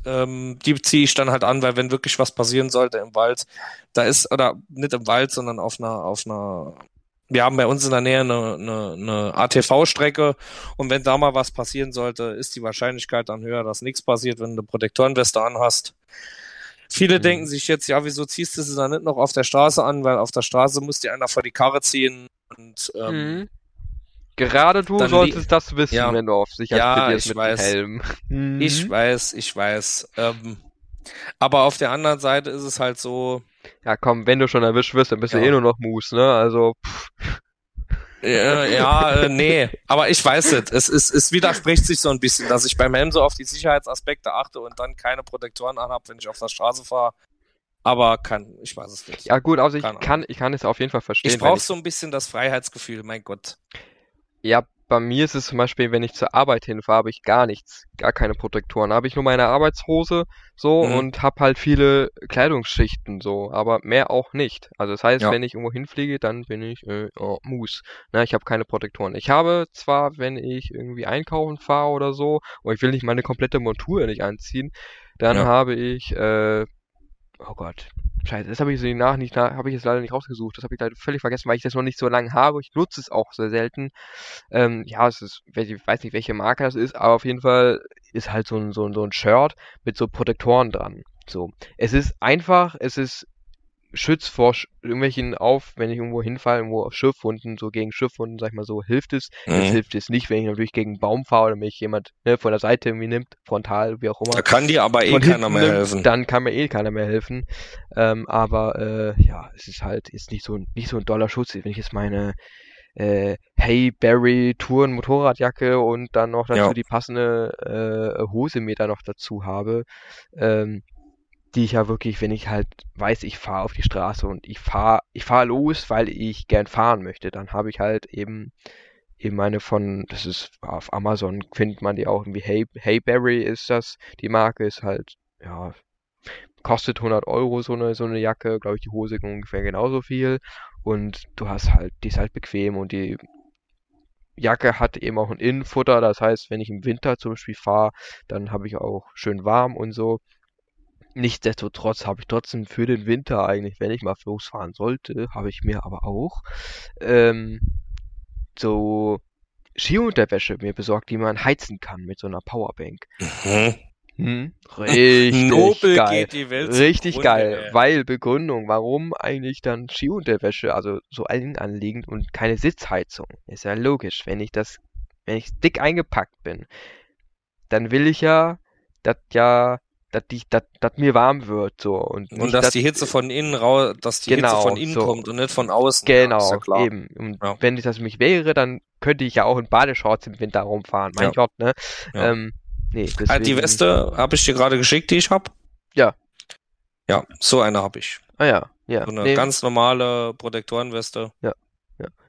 Ähm, die ziehe ich dann halt an, weil wenn wirklich was passieren sollte im Wald, da ist, oder nicht im Wald, sondern auf einer, auf einer, wir haben bei uns in der Nähe eine, eine, eine ATV-Strecke und wenn da mal was passieren sollte, ist die Wahrscheinlichkeit dann höher, dass nichts passiert, wenn du eine Protektorenweste anhast. Viele Mhm. denken sich jetzt, ja, wieso ziehst du sie dann nicht noch auf der Straße an, weil auf der Straße muss dir einer vor die Karre ziehen und ähm, Mhm. Gerade du Dann solltest das wissen, Ja. wenn du auf Sicherheit Ja, ich mit weiß. Helm. Mhm. Ich weiß, ich weiß. Ähm, aber auf der anderen Seite ist es halt so, Ja, komm, wenn du schon erwischt wirst, dann bist du Ja. eh nur noch Mus, ne? Also, pff, äh, ja, äh, nee, aber ich weiß es. Es, ist, es widerspricht sich so ein bisschen, dass ich beim Helm so auf die Sicherheitsaspekte achte und dann keine Protektoren anhab, wenn ich auf der Straße fahre. Aber kann, ich weiß es nicht. ja gut, also ich kann, ich kann es auf jeden Fall verstehen. ich brauche so ein bisschen das Freiheitsgefühl, mein Gott. Ja, bei mir ist es zum Beispiel, wenn ich zur Arbeit hinfahre, habe ich gar nichts, gar keine Protektoren. Da habe ich nur meine Arbeitshose so Mhm. und habe halt viele Kleidungsschichten so, aber mehr auch nicht. Also das heißt, Ja. wenn ich irgendwo hinfliege, dann bin ich äh, oh, Mus. Ne, ich habe keine Protektoren. Ich habe zwar, wenn ich irgendwie einkaufen fahre oder so, und ich will nicht meine komplette Montur nicht anziehen, dann Ja. habe ich, äh, oh Gott, Scheiße, das habe ich so nach nicht habe ich jetzt leider nicht rausgesucht. Das habe ich leider völlig vergessen, weil ich das noch nicht so lange habe. Ich nutze es auch sehr selten. Ähm, ja, es ist, ich weiß nicht, welche Marke das ist, aber auf jeden Fall ist halt so ein, so ein, so ein Shirt mit so Protektoren dran. So. Es ist einfach, es ist Schutz vor irgendwelchen auf, wenn ich irgendwo hinfalle, irgendwo auf Schiffwunden, so gegen Schiffwunden, sag ich mal so, hilft es. Es Mhm. hilft es nicht, wenn ich natürlich gegen einen Baum fahre oder mich jemand ne, von der Seite irgendwie nimmt, frontal, wie auch immer Da kann dir aber eh keiner mehr nimmt, helfen. Dann kann mir eh keiner mehr helfen. Ähm, aber äh, ja, es ist halt ist nicht so nicht so ein doller Schutz, wenn ich jetzt meine äh, Hey Barry Touren Motorradjacke und dann noch dazu Ja. die passende äh, Hose mir da noch dazu habe, ähm, die ich ja wirklich, wenn ich halt weiß, ich fahre auf die Straße und ich fahre ich fahre los, weil ich gern fahren möchte, dann habe ich halt eben eben meine von, das ist auf Amazon findet man die auch irgendwie Hey Heyberry ist das, die Marke ist halt ja kostet 100 Euro so eine so eine Jacke, glaube ich die Hose ungefähr genauso viel und du hast halt die ist halt bequem und die Jacke hat eben auch ein Innenfutter, das heißt, wenn ich im Winter zum Beispiel fahre, dann habe ich auch schön warm und so. Nichtsdestotrotz habe ich trotzdem für den Winter eigentlich, wenn ich mal losfahren sollte, habe ich mir aber auch ähm, so Skiunterwäsche mir besorgt, die man heizen kann mit so einer Powerbank. Mhm. Hm? Richtig Nobel geil. geht die Welt Richtig zugrunde, geil, ey. weil Begründung, warum eigentlich dann Skiunterwäsche, also so allen anliegend und keine Sitzheizung. Ist ja logisch, wenn ich das, wenn ich dick eingepackt bin, dann will ich ja, dass ja, dass die, dass, dass mir warm wird, so. Und, Und nicht, dass die Hitze von innen raus, dass die Genau, Hitze von innen so. kommt und nicht von außen. Genau, ja eben. Und Ja. wenn ich das für mich wäre, dann könnte ich ja auch in Badeshorts im Winter rumfahren. Mein Ja. Gott, ne? Ähm, nee, Ah, die deswegen- Weste habe ich dir gerade geschickt, die ich hab. Ja. Ja, so eine habe ich. Ah ja, ja. So eine nee, ganz normale Protektorenweste. ja,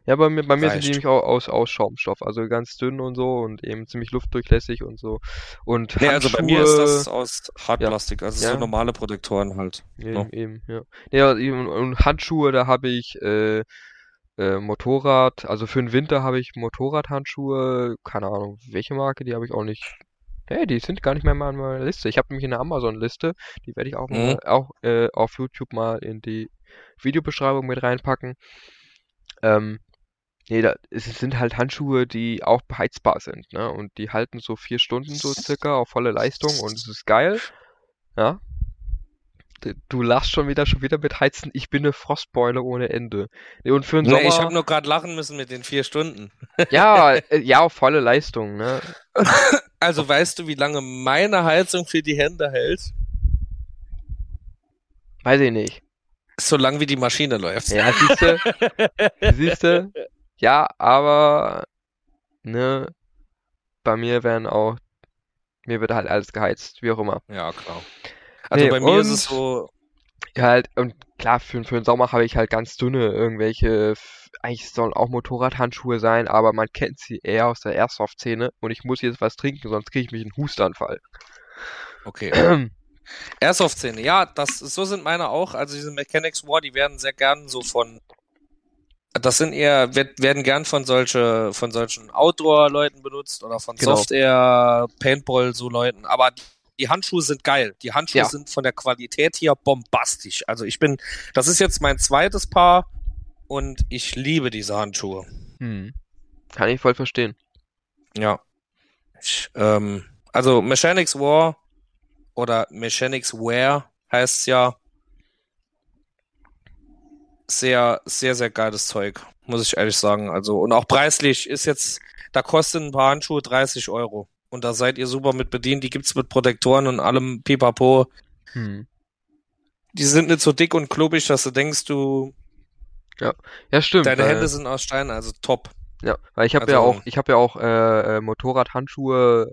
bei mir, bei mir sind die reicht. nämlich auch aus, aus Schaumstoff, also ganz dünn und so und eben ziemlich luftdurchlässig und so. Und Nee, also bei mir ist Handschuhe- das aus Hartplastik, also Ja. so normale Protektoren halt. Eben, Ja. eben, ja. Ja, eben, und Handschuhe, da habe ich äh, äh, Motorrad, also für den Winter habe ich Motorradhandschuhe, keine Ahnung, welche Marke, die habe ich auch nicht. Hey, die sind gar nicht mehr mal in meiner Liste. Ich habe nämlich eine Amazon-Liste, die werde ich auch, mal, Mhm. auch äh, auf YouTube mal in die Videobeschreibung mit reinpacken. Ähm, nee, da, es sind halt Handschuhe, die auch beheizbar sind, ne? Und die halten so vier Stunden so circa auf volle Leistung und es ist geil. Ja. Du lachst schon wieder, schon wieder mit Heizen. Ich bin eine Frostbeule ohne Ende. Nee, und für den Nee, Sommer, ich habe nur gerade lachen müssen mit den vier Stunden. ja, äh, ja, auf volle Leistung, ne? Also weißt du, wie lange meine Heizung für die Hände hält? Weiß ich nicht. So lang wie die Maschine läuft. Ja, siehste, siehste. Ja, aber, ne, bei mir werden auch, mir wird halt alles geheizt, wie auch immer. Ja, klar. Also Nee, bei mir ist es so, halt, und klar, für, für den Sommer habe ich halt ganz dünne irgendwelche, eigentlich sollen auch Motorradhandschuhe sein, aber man kennt sie eher aus der Airsoft-Szene und ich muss jetzt was trinken, sonst kriege ich mich einen Hustanfall. okay. Airsoft-Szene, ja, das, so sind meine auch. Also diese Mechanics War, die werden sehr gern so von, das sind eher, werden gern von solche, von solchen Outdoor-Leuten benutzt oder von Genau. Soft-Air, Paintball, so Leuten. Aber die, die Handschuhe sind geil. Die Handschuhe Ja. sind von der Qualität hier bombastisch. Also ich bin, das ist jetzt mein zweites Paar und ich liebe diese Handschuhe. Hm. Kann ich voll verstehen. Ja. Ich, ähm, also Mechanics War oder Mechanics Wear heißt ja sehr, sehr, sehr geiles Zeug, muss ich ehrlich sagen. Also, und auch preislich ist jetzt, da kosten ein paar Handschuhe 30 Euro. Und da seid ihr super mit bedient. Die gibt's mit Protektoren und allem Pipapo. Hm. Die sind nicht so dick und klobig, dass du denkst, du, Ja, stimmt. deine Hände sind aus Stein, also top. Ja, weil ich habe ja also- auch, ich habe ja auch äh, äh, Motorradhandschuhe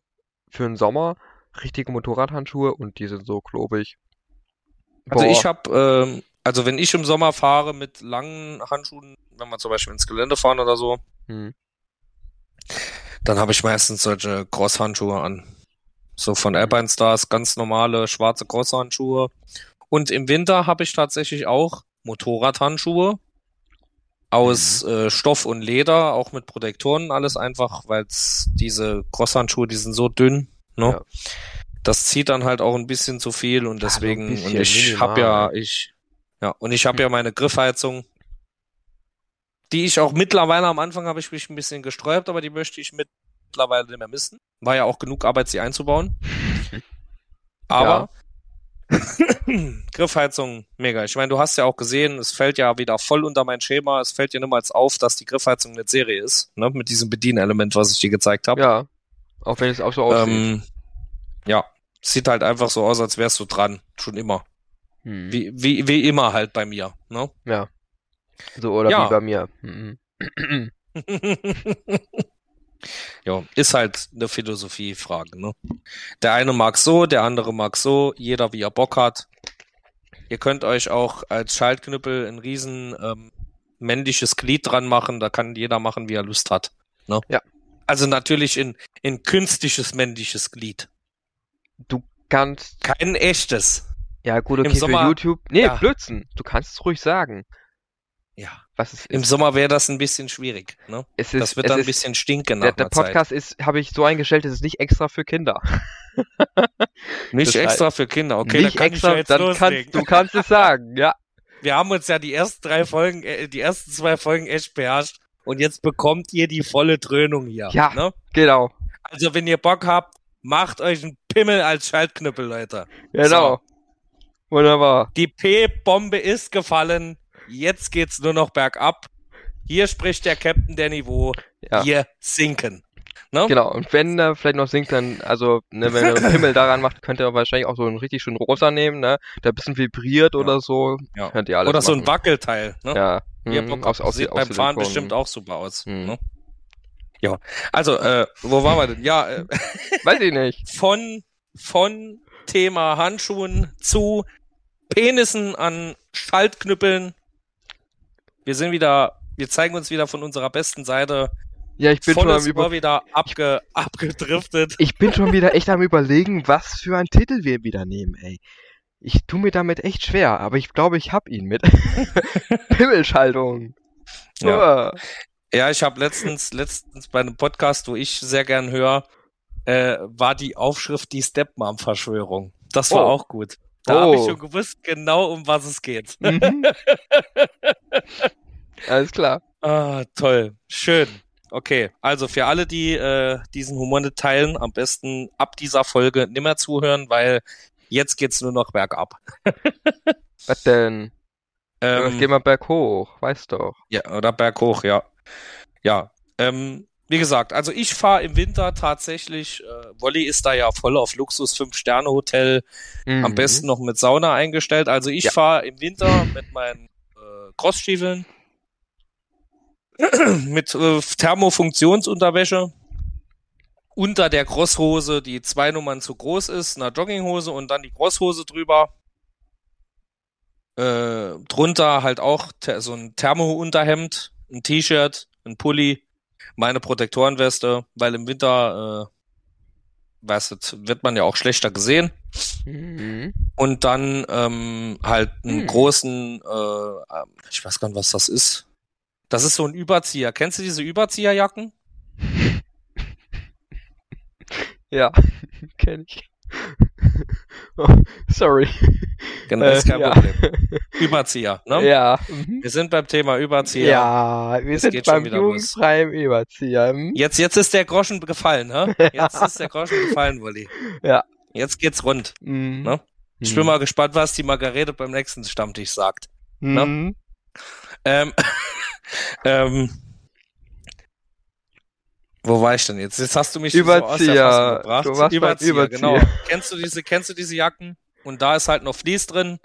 für den Sommer, richtige Motorradhandschuhe und die sind so klobig. Also Boah. ich habe, ähm, also wenn ich im Sommer fahre mit langen Handschuhen, wenn wir zum Beispiel ins Gelände fahren oder so, Hm. dann habe ich meistens solche Cross-Handschuhe an. So von Alpine Stars, ganz normale schwarze Cross-Handschuhe. Und im Winter habe ich tatsächlich auch Motorradhandschuhe aus äh, Stoff und Leder, auch mit Protektoren, alles einfach, weil diese Cross-Handschuhe, die sind so dünn, ne? Ja. Das zieht dann halt auch ein bisschen zu viel und Ja, deswegen, und bisschen, ich habe ja, ich, ja, und ich habe ja meine Griffheizung, die ich auch mittlerweile am Anfang habe ich mich ein bisschen gesträubt, aber die möchte ich mittlerweile nicht mehr missen. War ja auch genug Arbeit, sie einzubauen. Aber Griffheizung, mega. Ich meine, du hast ja auch gesehen, es fällt ja wieder voll unter mein Schema. Es fällt dir niemals auf, dass die Griffheizung eine Serie ist, ne? Mit diesem Bedienelement, was ich dir gezeigt habe. Ja. Auch wenn es auch so aussieht. ähm, ja, sieht halt einfach so aus, als wärst du dran. Schon immer. Hm. Wie, wie, wie immer halt bei mir, ne? Ja. So oder Ja. wie bei mir. Mhm. ja, ist halt eine Philosophiefrage, ne? Der eine mag so, der andere mag so, jeder wie er Bock hat. Ihr könnt euch auch als Schaltknüppel ein riesen ähm, männliches Glied dran machen, da kann jeder machen, wie er Lust hat. Ne? Ja. Also natürlich in, in künstliches männliches Glied. Du kannst, Kein echtes. ja gut, Im okay, Sommer- für YouTube. Nee, ja. Blödsinn. Du kannst es ruhig sagen, Ja. was es Im ist. Sommer wäre das ein bisschen schwierig, ne? Es ist, Das wird dann ein ist, bisschen stinken der, nach der einer Zeit. Podcast ist, habe ich so eingestellt, es ist nicht extra für Kinder. Nicht das extra für Kinder, okay, nicht dann extra, ja dann loslegen. kannst du kannst es sagen, ja. Wir haben uns ja die ersten drei Folgen, äh, die ersten zwei Folgen echt beherrscht und jetzt bekommt ihr die volle Dröhnung hier. Ja. Ne? Genau. Also wenn ihr Bock habt, macht euch einen Pimmel als Schaltknüppel, Leute. Genau. Wunderbar. Die P-Bombe ist gefallen. Jetzt geht's nur noch bergab. Hier spricht der Captain der Niveau. Ja. Wir sinken. Ne? Genau, und wenn er vielleicht noch singt, dann, also, ne, wenn er einen Pimmel daran macht, könnt ihr wahrscheinlich auch so einen richtig schönen rosa nehmen, ne, der ein bisschen vibriert Ja. oder so. Ja. Könnt ihr alles Oder so ein machen. Wackelteil. Ne? Ja. Ihr Mhm, Bock aus, habt, aus, sieht aus beim Fahren bestimmt auch super aus. Mhm. Ne? Ja, also, äh, wo waren wir denn? Ja, äh, Weiß ich nicht. von, von Thema Handschuhen zu Penissen an Schaltknüppeln. Wir sind wieder, wir zeigen uns wieder von unserer besten Seite. Ja, ich bin schon Volles am über wieder abge, abgedriftet. ich bin schon wieder echt am überlegen, was für einen Titel wir wieder nehmen, ey. Ich tu mir damit echt schwer, aber ich glaube, ich hab ihn mit. Pimmelschaltung. Ja. Ja, ich habe letztens, letztens bei einem Podcast, wo ich sehr gern höre, äh, war die Aufschrift die Stepmom-Verschwörung. Das war Oh. auch gut. Da habe ich Oh. schon gewusst, genau um was es geht. Mhm. Alles klar. Ah, toll. Schön. Okay, also für alle, die äh, diesen Humor nicht teilen, am besten ab dieser Folge nimmer zuhören, weil jetzt geht's nur noch bergab. Was denn? Ähm, Geh mal berghoch, weißt doch. Ja, oder berghoch, ja. Ja. Ähm, wie gesagt, also ich fahre im Winter tatsächlich, äh, Wolli ist da ja voll auf Luxus Fünf-Sterne-Hotel, am Mhm. besten noch mit Sauna eingestellt. Also ich Ja. fahre im Winter mit meinen äh, Crossstiefeln, mit äh, Thermofunktionsunterwäsche, unter der Crosshose, die zwei Nummern zu groß ist, einer Jogginghose und dann die Crosshose drüber. Äh, drunter halt auch so ein Thermo-Unterhemd, ein T-Shirt, ein Pulli, meine Protektorenweste, weil im Winter, äh, weißt du, wird man ja auch schlechter gesehen. Mhm. Und dann ähm, halt einen Hm. großen, äh, ähm, ich weiß gar nicht, was das ist. Das ist so ein Überzieher. Kennst du diese Überzieherjacken? Ja, kenn ich. oh, sorry. Genau, ist kein ja. Problem. Überzieher, ne? Ja. Mhm. Wir sind beim Thema Überzieher. Ja, wir Es sind beim jugendfreien Überzieher. Hm? Jetzt, jetzt ist der Groschen gefallen, ne? Jetzt ist der Groschen gefallen, Wolli. Ja. Jetzt geht's rund. Mhm. Ne? Ich bin mal gespannt, was die Margarete beim nächsten Stammtisch sagt. ne? Mhm. Ähm, ähm, wo war ich denn jetzt? Jetzt hast du mich so aus der Überzieher. Gebracht. Du warst beim Überzieher, Überzieher. genau. Kennst du diese, kennst du diese Jacken? Und da ist halt noch Vlies drin.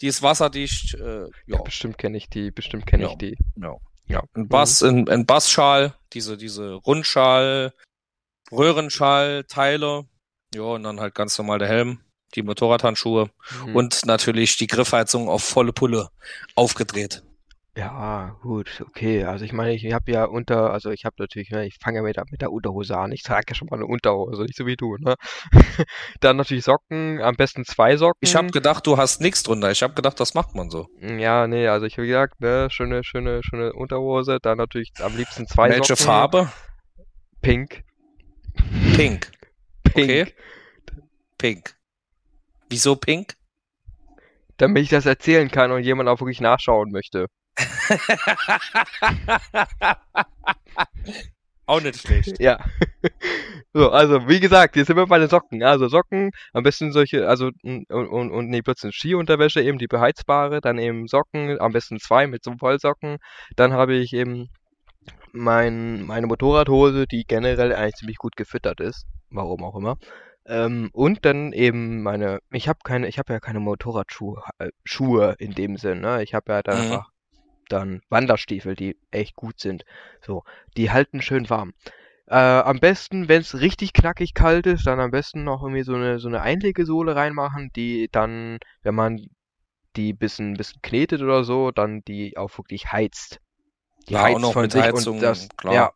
Die ist wasserdicht. Äh, ja, Bestimmt kenne ich die, bestimmt kenne Ja. ich die. ja. Ja. Ein Bass, ein, ein Bassschal, diese, diese Rundschal, Röhrenschal, Teile. Ja, und dann halt ganz normal der Helm, die Motorradhandschuhe Mhm. und natürlich die Griffheizung auf volle Pulle aufgedreht. Ja, gut, okay. Also ich meine, ich habe ja unter, also ich habe natürlich, ne, ich fange ja mit der, mit der Unterhose an. Ich trage ja schon mal eine Unterhose, nicht so wie du, ne? Dann natürlich Socken, am besten zwei Socken. Ich habe gedacht, du hast nichts drunter. Ich habe gedacht, das macht man so. Ja, nee, also ich habe gesagt, ne, schöne, schöne, schöne Unterhose, dann natürlich am liebsten zwei Welche Socken. Farbe? Pink. Pink. Pink. Okay. Pink. Wieso pink? Damit ich das erzählen kann und jemand auch wirklich nachschauen möchte. Auch nicht schlecht. Ja. So, also wie gesagt, jetzt sind wir bei den Socken. Also Socken, am besten solche, also und, und, und nee, plötzlich Skiunterwäsche, eben die beheizbare, dann eben Socken, am besten zwei mit so Vollsocken. Dann habe ich eben mein, meine Motorradhose, die generell eigentlich ziemlich gut gefüttert ist. Warum auch immer. Ähm, und dann eben meine, ich habe keine, ich habe ja keine Motorradschuhe, äh, Schuhe in dem Sinn, ne? Ich habe ja dann Mhm. einfach dann Wanderstiefel, die echt gut sind. So, die halten schön warm. Äh, am besten, wenn es richtig knackig kalt ist, dann am besten noch irgendwie so eine so eine Einlegesohle reinmachen, die dann, wenn man die bisschen bisschen knetet oder so, dann die auch wirklich heizt. Die Ja, auch noch von mit sich Heizung, und das, klar. ja,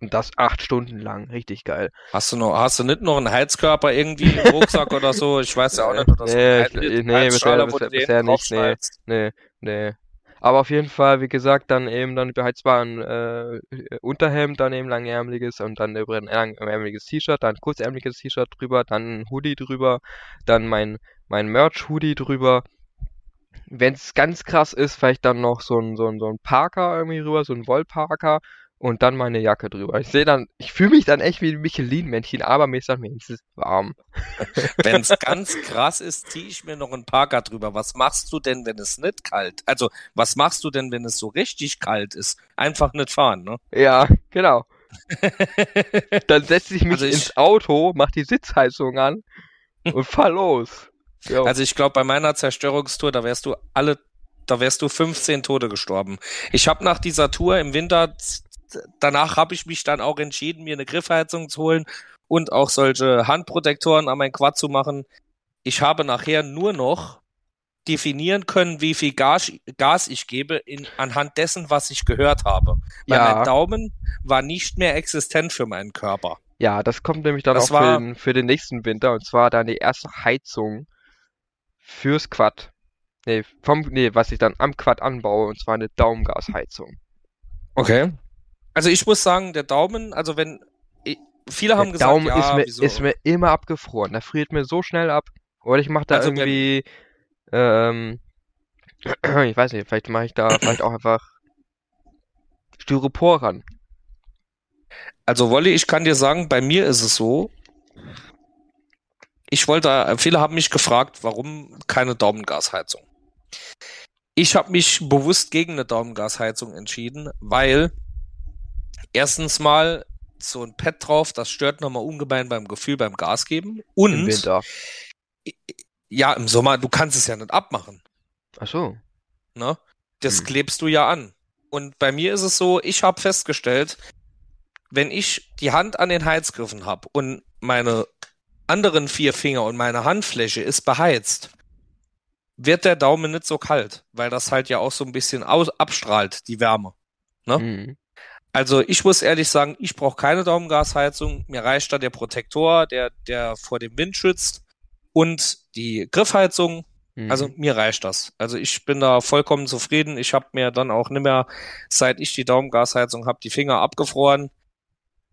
und das acht Stunden lang, richtig geil. Hast du noch, hast du nicht noch einen Heizkörper irgendwie im Rucksack oder so? Ich weiß ja auch nicht, ob das Nee, ein ich- Heizschale, nee, bisher- bisher- bisher nicht, nee. Nee, nee. Aber auf jeden Fall, wie gesagt, dann eben dann beheizbaren äh, Unterhemd, dann eben langärmeliges und dann über ein langärmeliges T-Shirt, dann kurzärmeliges T-Shirt drüber, dann ein Hoodie drüber, dann mein mein Merch-Hoodie drüber. Wenn es ganz krass ist, vielleicht dann noch so ein, so ein, so ein Parker irgendwie rüber, so ein Wollparker und dann meine Jacke drüber. Ich sehe dann, ich fühle mich dann echt wie ein Michelin-Männchen, aber mir ist dann wenigstens warm. Wenn es ganz krass ist, ziehe ich mir noch einen Parker drüber. Was machst du denn, wenn es nicht kalt? Also, was machst du denn, wenn es so richtig kalt ist? Einfach nicht fahren, ne? Ja, genau. Dann setze ich mich Also ich- ins Auto, mach die Sitzheizung an und fahr los. Jo. Also ich glaube, bei meiner Zerstörungstour, da wärst du alle, da wärst du 15 Tote gestorben. Ich habe nach dieser Tour im Winter, danach habe ich mich dann auch entschieden, mir eine Griffheizung zu holen und auch solche Handprotektoren an mein Quad zu machen. Ich habe nachher nur noch definieren können, wie viel Gas, Gas ich gebe, in, anhand dessen, was ich gehört habe. Weil Ja. mein Daumen war nicht mehr existent für meinen Körper. Ja, das kommt nämlich dann Das auch für den, für den nächsten Winter und zwar dann die erste Heizung fürs Quad. Nee, vom, nee, was ich dann am Quad anbaue und zwar eine Daumengasheizung. Okay. Also ich muss sagen, der Daumen, also wenn viele haben Der gesagt, Daumen ja, ist, mir, wieso? ist mir immer abgefroren. Der friert mir so schnell ab. Oder ich mache da Also irgendwie, ähm, ich weiß nicht, vielleicht mache ich da vielleicht auch einfach Styropor ran. Also Wolli, ich kann dir sagen, bei mir ist es so. Ich wollte, viele haben mich gefragt, warum keine Daumengasheizung. Ich habe mich bewusst gegen eine Daumengasheizung entschieden, weil erstens mal so ein Pad drauf, das stört nochmal ungemein beim Gefühl beim Gas geben. Und Im Winter. ja, im Sommer, du kannst es ja nicht abmachen. Ach so. Ne? Das Hm. klebst du ja an. Und bei mir ist es so, ich habe festgestellt, wenn ich die Hand an den Heizgriffen habe und meine anderen vier Finger und meine Handfläche ist beheizt, wird der Daumen nicht so kalt, weil das halt ja auch so ein bisschen aus abstrahlt, die Wärme. Ne? Mhm. Also ich muss ehrlich sagen, ich brauche keine Daumengasheizung. Mir reicht da der Protektor, der, der vor dem Wind schützt und die Griffheizung, Mhm. also mir reicht das. Also ich bin da vollkommen zufrieden. Ich habe mir dann auch nicht mehr, seit ich die Daumengasheizung habe, die Finger abgefroren.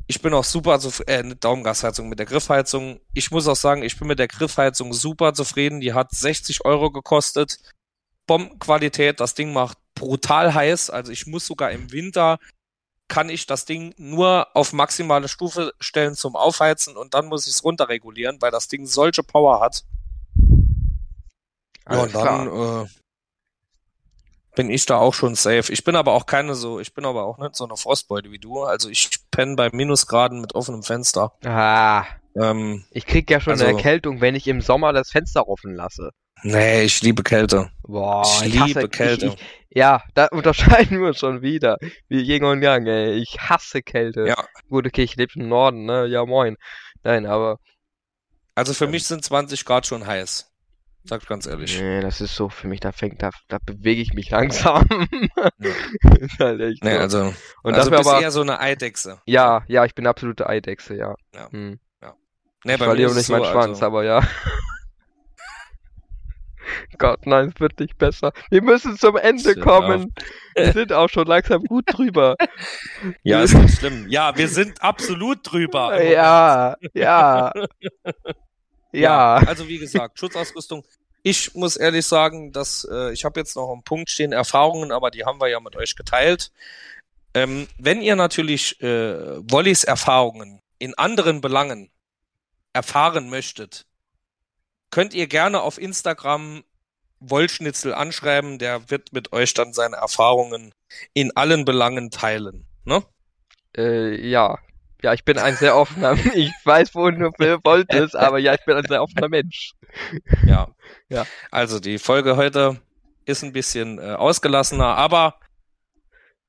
Ich bin auch super zufrieden, äh, nicht Daumengasheizung mit der Griffheizung. Ich muss auch sagen, ich bin mit der Griffheizung super zufrieden. Die hat 60 Euro gekostet. Bombenqualität, das Ding macht brutal heiß. Also ich muss sogar im Winter kann ich das Ding nur auf maximale Stufe stellen zum Aufheizen und dann muss ich es runterregulieren, weil das Ding solche Power hat. Ja, und dann äh, bin ich da auch schon safe. Ich bin aber auch keine so, ich bin aber auch nicht so eine Frostbeute wie du. Also ich penne bei Minusgraden mit offenem Fenster. Ah, Ähm, ich krieg ja schon eine Also- Erkältung, wenn ich im Sommer das Fenster offen lasse. Nee, ich liebe Kälte. Boah, ich ich liebe hasse, Kälte. Ich, ich, ja, da unterscheiden wir uns schon wieder. Wie Yin und Yang, ey. Ich hasse Kälte. Ja. Gut, okay, ich lebe im Norden, ne? Ja, moin. Nein, aber. Also für mich sind 20 Grad schon heiß. Sag ich ganz ehrlich. Nee, das ist so für mich, da fängt, da, da bewege ich mich langsam. ist halt Nee, so. also, Und also dafür bist aber. eher so eine Eidechse. Ja, ja, ich bin absolute Eidechse, ja. Ja. Hm. Nee, ich bei mir verliere ist nicht so, meinen Schwanz, also, aber ja. Gott, nein, es wird nicht besser. Wir müssen zum Ende Shit, kommen. Wir sind auch schon langsam gut drüber. Ja, ist nicht schlimm. Ja, wir sind absolut drüber. Ja, ja. Ja. Also wie gesagt, Schutzausrüstung. Ich muss ehrlich sagen, dass äh, ich habe jetzt noch einen Punkt stehen, Erfahrungen, aber die haben wir ja mit euch geteilt. Ähm, wenn ihr natürlich äh, Wollys Erfahrungen in anderen Belangen erfahren möchtet, könnt ihr gerne auf Instagram Wollschnitzel anschreiben, der wird mit euch dann seine Erfahrungen in allen Belangen teilen. Ne? Äh, ja. Ja, ich bin ein sehr offener, ich weiß, wo du wolltest, aber ja, ich bin ein sehr offener Mensch. Ja. Ja. Also die Folge heute ist ein bisschen äh, ausgelassener, aber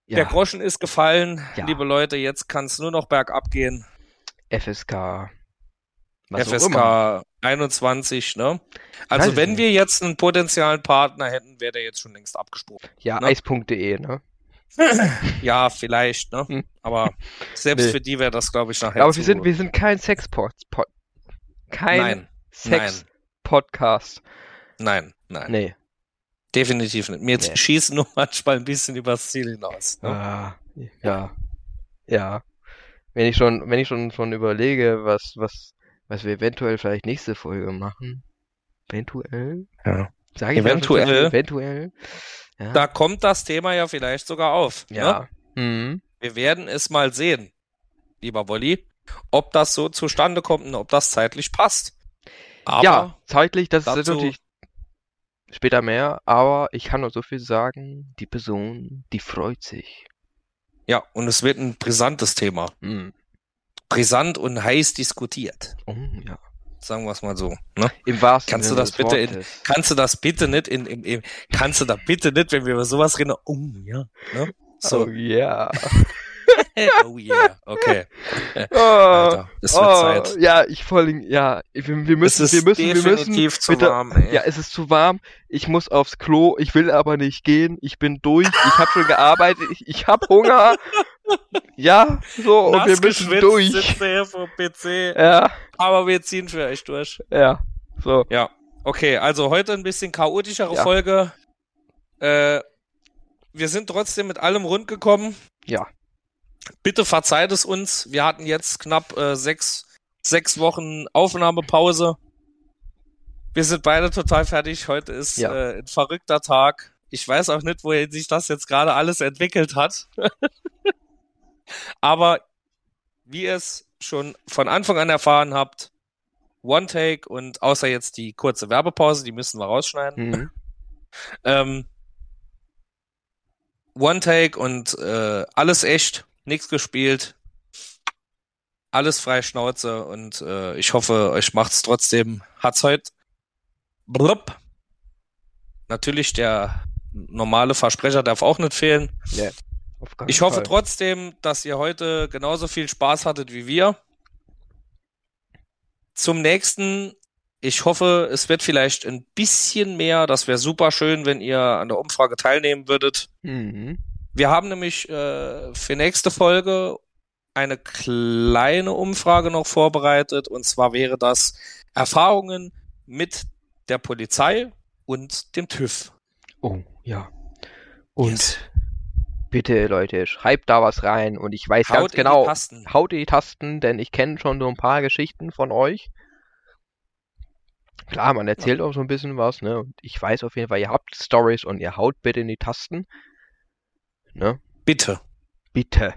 der Ja, Groschen ist gefallen, Ja. liebe Leute. Jetzt kann es nur noch bergab gehen. FSK. Was. FSK 21, ne? Also wenn nicht. wir jetzt einen potenziellen Partner hätten, wäre der jetzt schon längst abgesprungen. Ja, ne? eis.de, ne? Ja, vielleicht, ne? Hm. Aber selbst Nee. für die wäre das, glaube ich, nachher Aber wir sind, wir sind kein Sexpod. Pod, kein Nein, Sex-Podcast. nein, nein. Nee. Definitiv nicht. Mir Nee. schießen nur manchmal ein bisschen übers Ziel hinaus. Ne? Ah, ja. Ja. Wenn ich schon, wenn ich schon, schon überlege, was, was, was wir eventuell vielleicht nächste Folge machen. Eventuell? Ja. Sag ich so viel? Eventuell. Eventuell. Ja. Da kommt das Thema ja vielleicht sogar auf. Ne? ja. Mhm. Wir werden es mal sehen, lieber Wolli, ob das so zustande kommt und ob das zeitlich passt. Aber ja, zeitlich, das ist dazu- natürlich später mehr, aber ich kann nur so viel sagen, die Person, die freut sich. Ja, und es wird ein brisantes Thema. Hm. Brisant und heiß diskutiert. Oh, ja. Sagen wir es mal so. Ne? Im wahrsten Kannst du Sinne das des bitte in-. Kannst du das bitte nicht in, in, in kannst du da bitte nicht, wenn wir über sowas reden, oh ja, ne? So, Oh yeah. oh yeah, okay. Oh, Alter, es wird oh, Zeit. Ja, ich vor allem, ja, wir, wir müssen, es ist wir müssen, wir müssen. definitiv zu bitte- warm, ey. Ja, es ist zu warm. Ich muss aufs Klo. Ich will aber nicht gehen. Ich bin durch. Ich habe schon gearbeitet. Ich, ich habe Hunger. Ja, so und wir Nass müssen durch. sitzt er hier vor dem PC, Ja, aber wir ziehen für euch durch. ja. So. Ja, okay, also heute ein bisschen chaotischere Ja. Folge. Äh, wir sind trotzdem mit allem rund gekommen. Ja. Bitte verzeiht es uns. Wir hatten jetzt knapp äh, sechs, sechs Wochen Aufnahmepause. Wir sind beide total fertig. Heute ist Ja. äh, ein verrückter Tag. Ich weiß auch nicht, wohin sich das jetzt gerade alles entwickelt hat. Aber wie ihr es schon von Anfang an erfahren habt, One Take und außer jetzt die kurze Werbepause, die müssen wir rausschneiden. Mhm. Ähm, One Take und äh, alles echt, nichts gespielt, alles frei Schnauze und äh, ich hoffe, euch macht's trotzdem. Hat's heute blub. Natürlich der normale Versprecher darf auch nicht fehlen. Keinen Ich hoffe Fall. trotzdem, dass ihr heute genauso viel Spaß hattet wie wir. Zum nächsten, ich hoffe, es wird vielleicht ein bisschen mehr. Das wäre super schön, wenn ihr an der Umfrage teilnehmen würdet. Mhm. Wir haben nämlich äh, für nächste Folge eine kleine Umfrage noch vorbereitet. Und zwar wäre das Erfahrungen mit der Polizei und dem TÜV. Oh, ja. Und Yes. bitte, Leute, schreibt da was rein. Und ich weiß Haut ganz genau, die Tasten. haut die Tasten, denn ich kenne schon so ein paar Geschichten von euch. Klar, man erzählt auch so ein bisschen was, ne? Und ich weiß auf jeden Fall, ihr habt Stories und ihr haut bitte in die Tasten. Ne? Bitte. Bitte.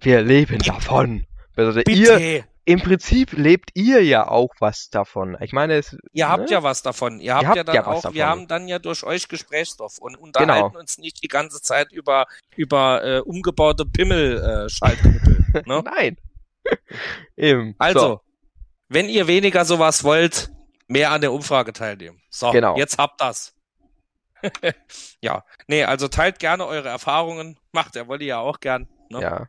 Wir leben davon. Also Bitte. ihr, im Prinzip lebt ihr ja auch was davon. Ich meine, es, Ihr habt ne? ja was davon. Ihr habt, habt ja dann ja auch, wir haben dann ja durch euch Gesprächsstoff und unterhalten Genau. uns nicht die ganze Zeit über, über äh, umgebaute Pimmel-Schaltknüppel. ne? Nein. Eben. Also, So. wenn ihr weniger sowas wollt, mehr an der Umfrage teilnehmen. So, Genau. jetzt habt das. ja, nee, also teilt gerne eure Erfahrungen. Macht der Wolli ja auch gern. Ne? Ja.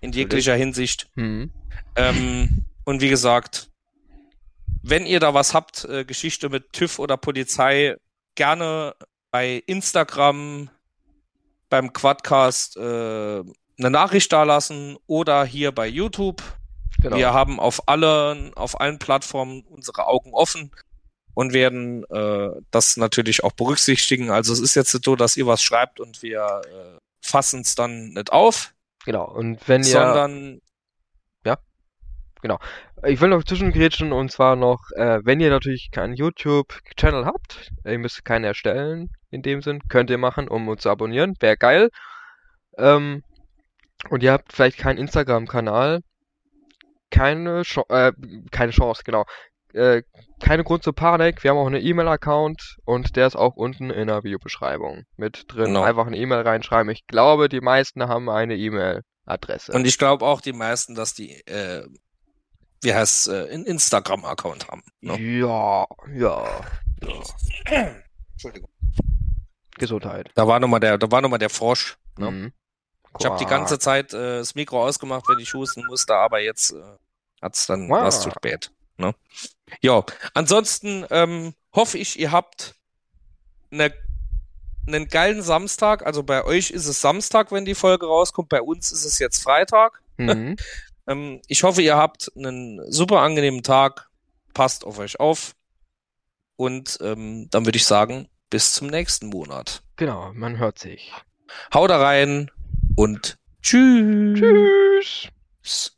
In jeglicher Hinsicht. Hm. Ähm, und wie gesagt, wenn ihr da was habt, äh, Geschichte mit TÜV oder Polizei, gerne bei Instagram, beim Quadcast äh, eine Nachricht dalassen oder hier bei YouTube. Genau. Wir haben auf allen, auf allen Plattformen unsere Augen offen und werden äh, das natürlich auch berücksichtigen. Also es ist jetzt nicht so, dass ihr was schreibt und wir äh, fassen es dann nicht auf, Genau. Und wenn ihr sondern Ich will noch zwischengrätschen und zwar noch, äh, wenn ihr natürlich keinen YouTube-Channel habt, ihr müsst keinen erstellen in dem Sinn, könnt ihr machen, um uns zu abonnieren, wäre geil. Ähm, und ihr habt vielleicht keinen Instagram-Kanal, keine, Ch äh, keine Chance, genau. Äh, keine Grund zur Panik, wir haben auch einen E-Mail-Account und der ist auch unten in der Videobeschreibung mit drin. Genau. Einfach eine E-Mail reinschreiben. Ich glaube, die meisten haben eine E-Mail-Adresse. Und ich glaube auch die meisten, dass die, äh, wie heißt äh, einen Instagram-Account haben. Ne? Ja, ja. Entschuldigung. Gesundheit. Da war nochmal der, da war noch mal der Frosch. Ne? Mhm. Ich habe die ganze Zeit äh, das Mikro ausgemacht, wenn ich husten musste, aber jetzt äh, hat's dann Wow. was zu spät. Ne? Ja, ansonsten ähm, hoffe ich, ihr habt ne, einen geilen Samstag. Also bei euch ist es Samstag, wenn die Folge rauskommt. Bei uns ist es jetzt Freitag. Mhm. Ähm, ich hoffe, ihr habt einen super angenehmen Tag. Passt auf euch auf. Und ähm, dann würde ich sagen, bis zum nächsten Monat. Genau, man hört sich. Haut da rein und tschüss. Tschüss.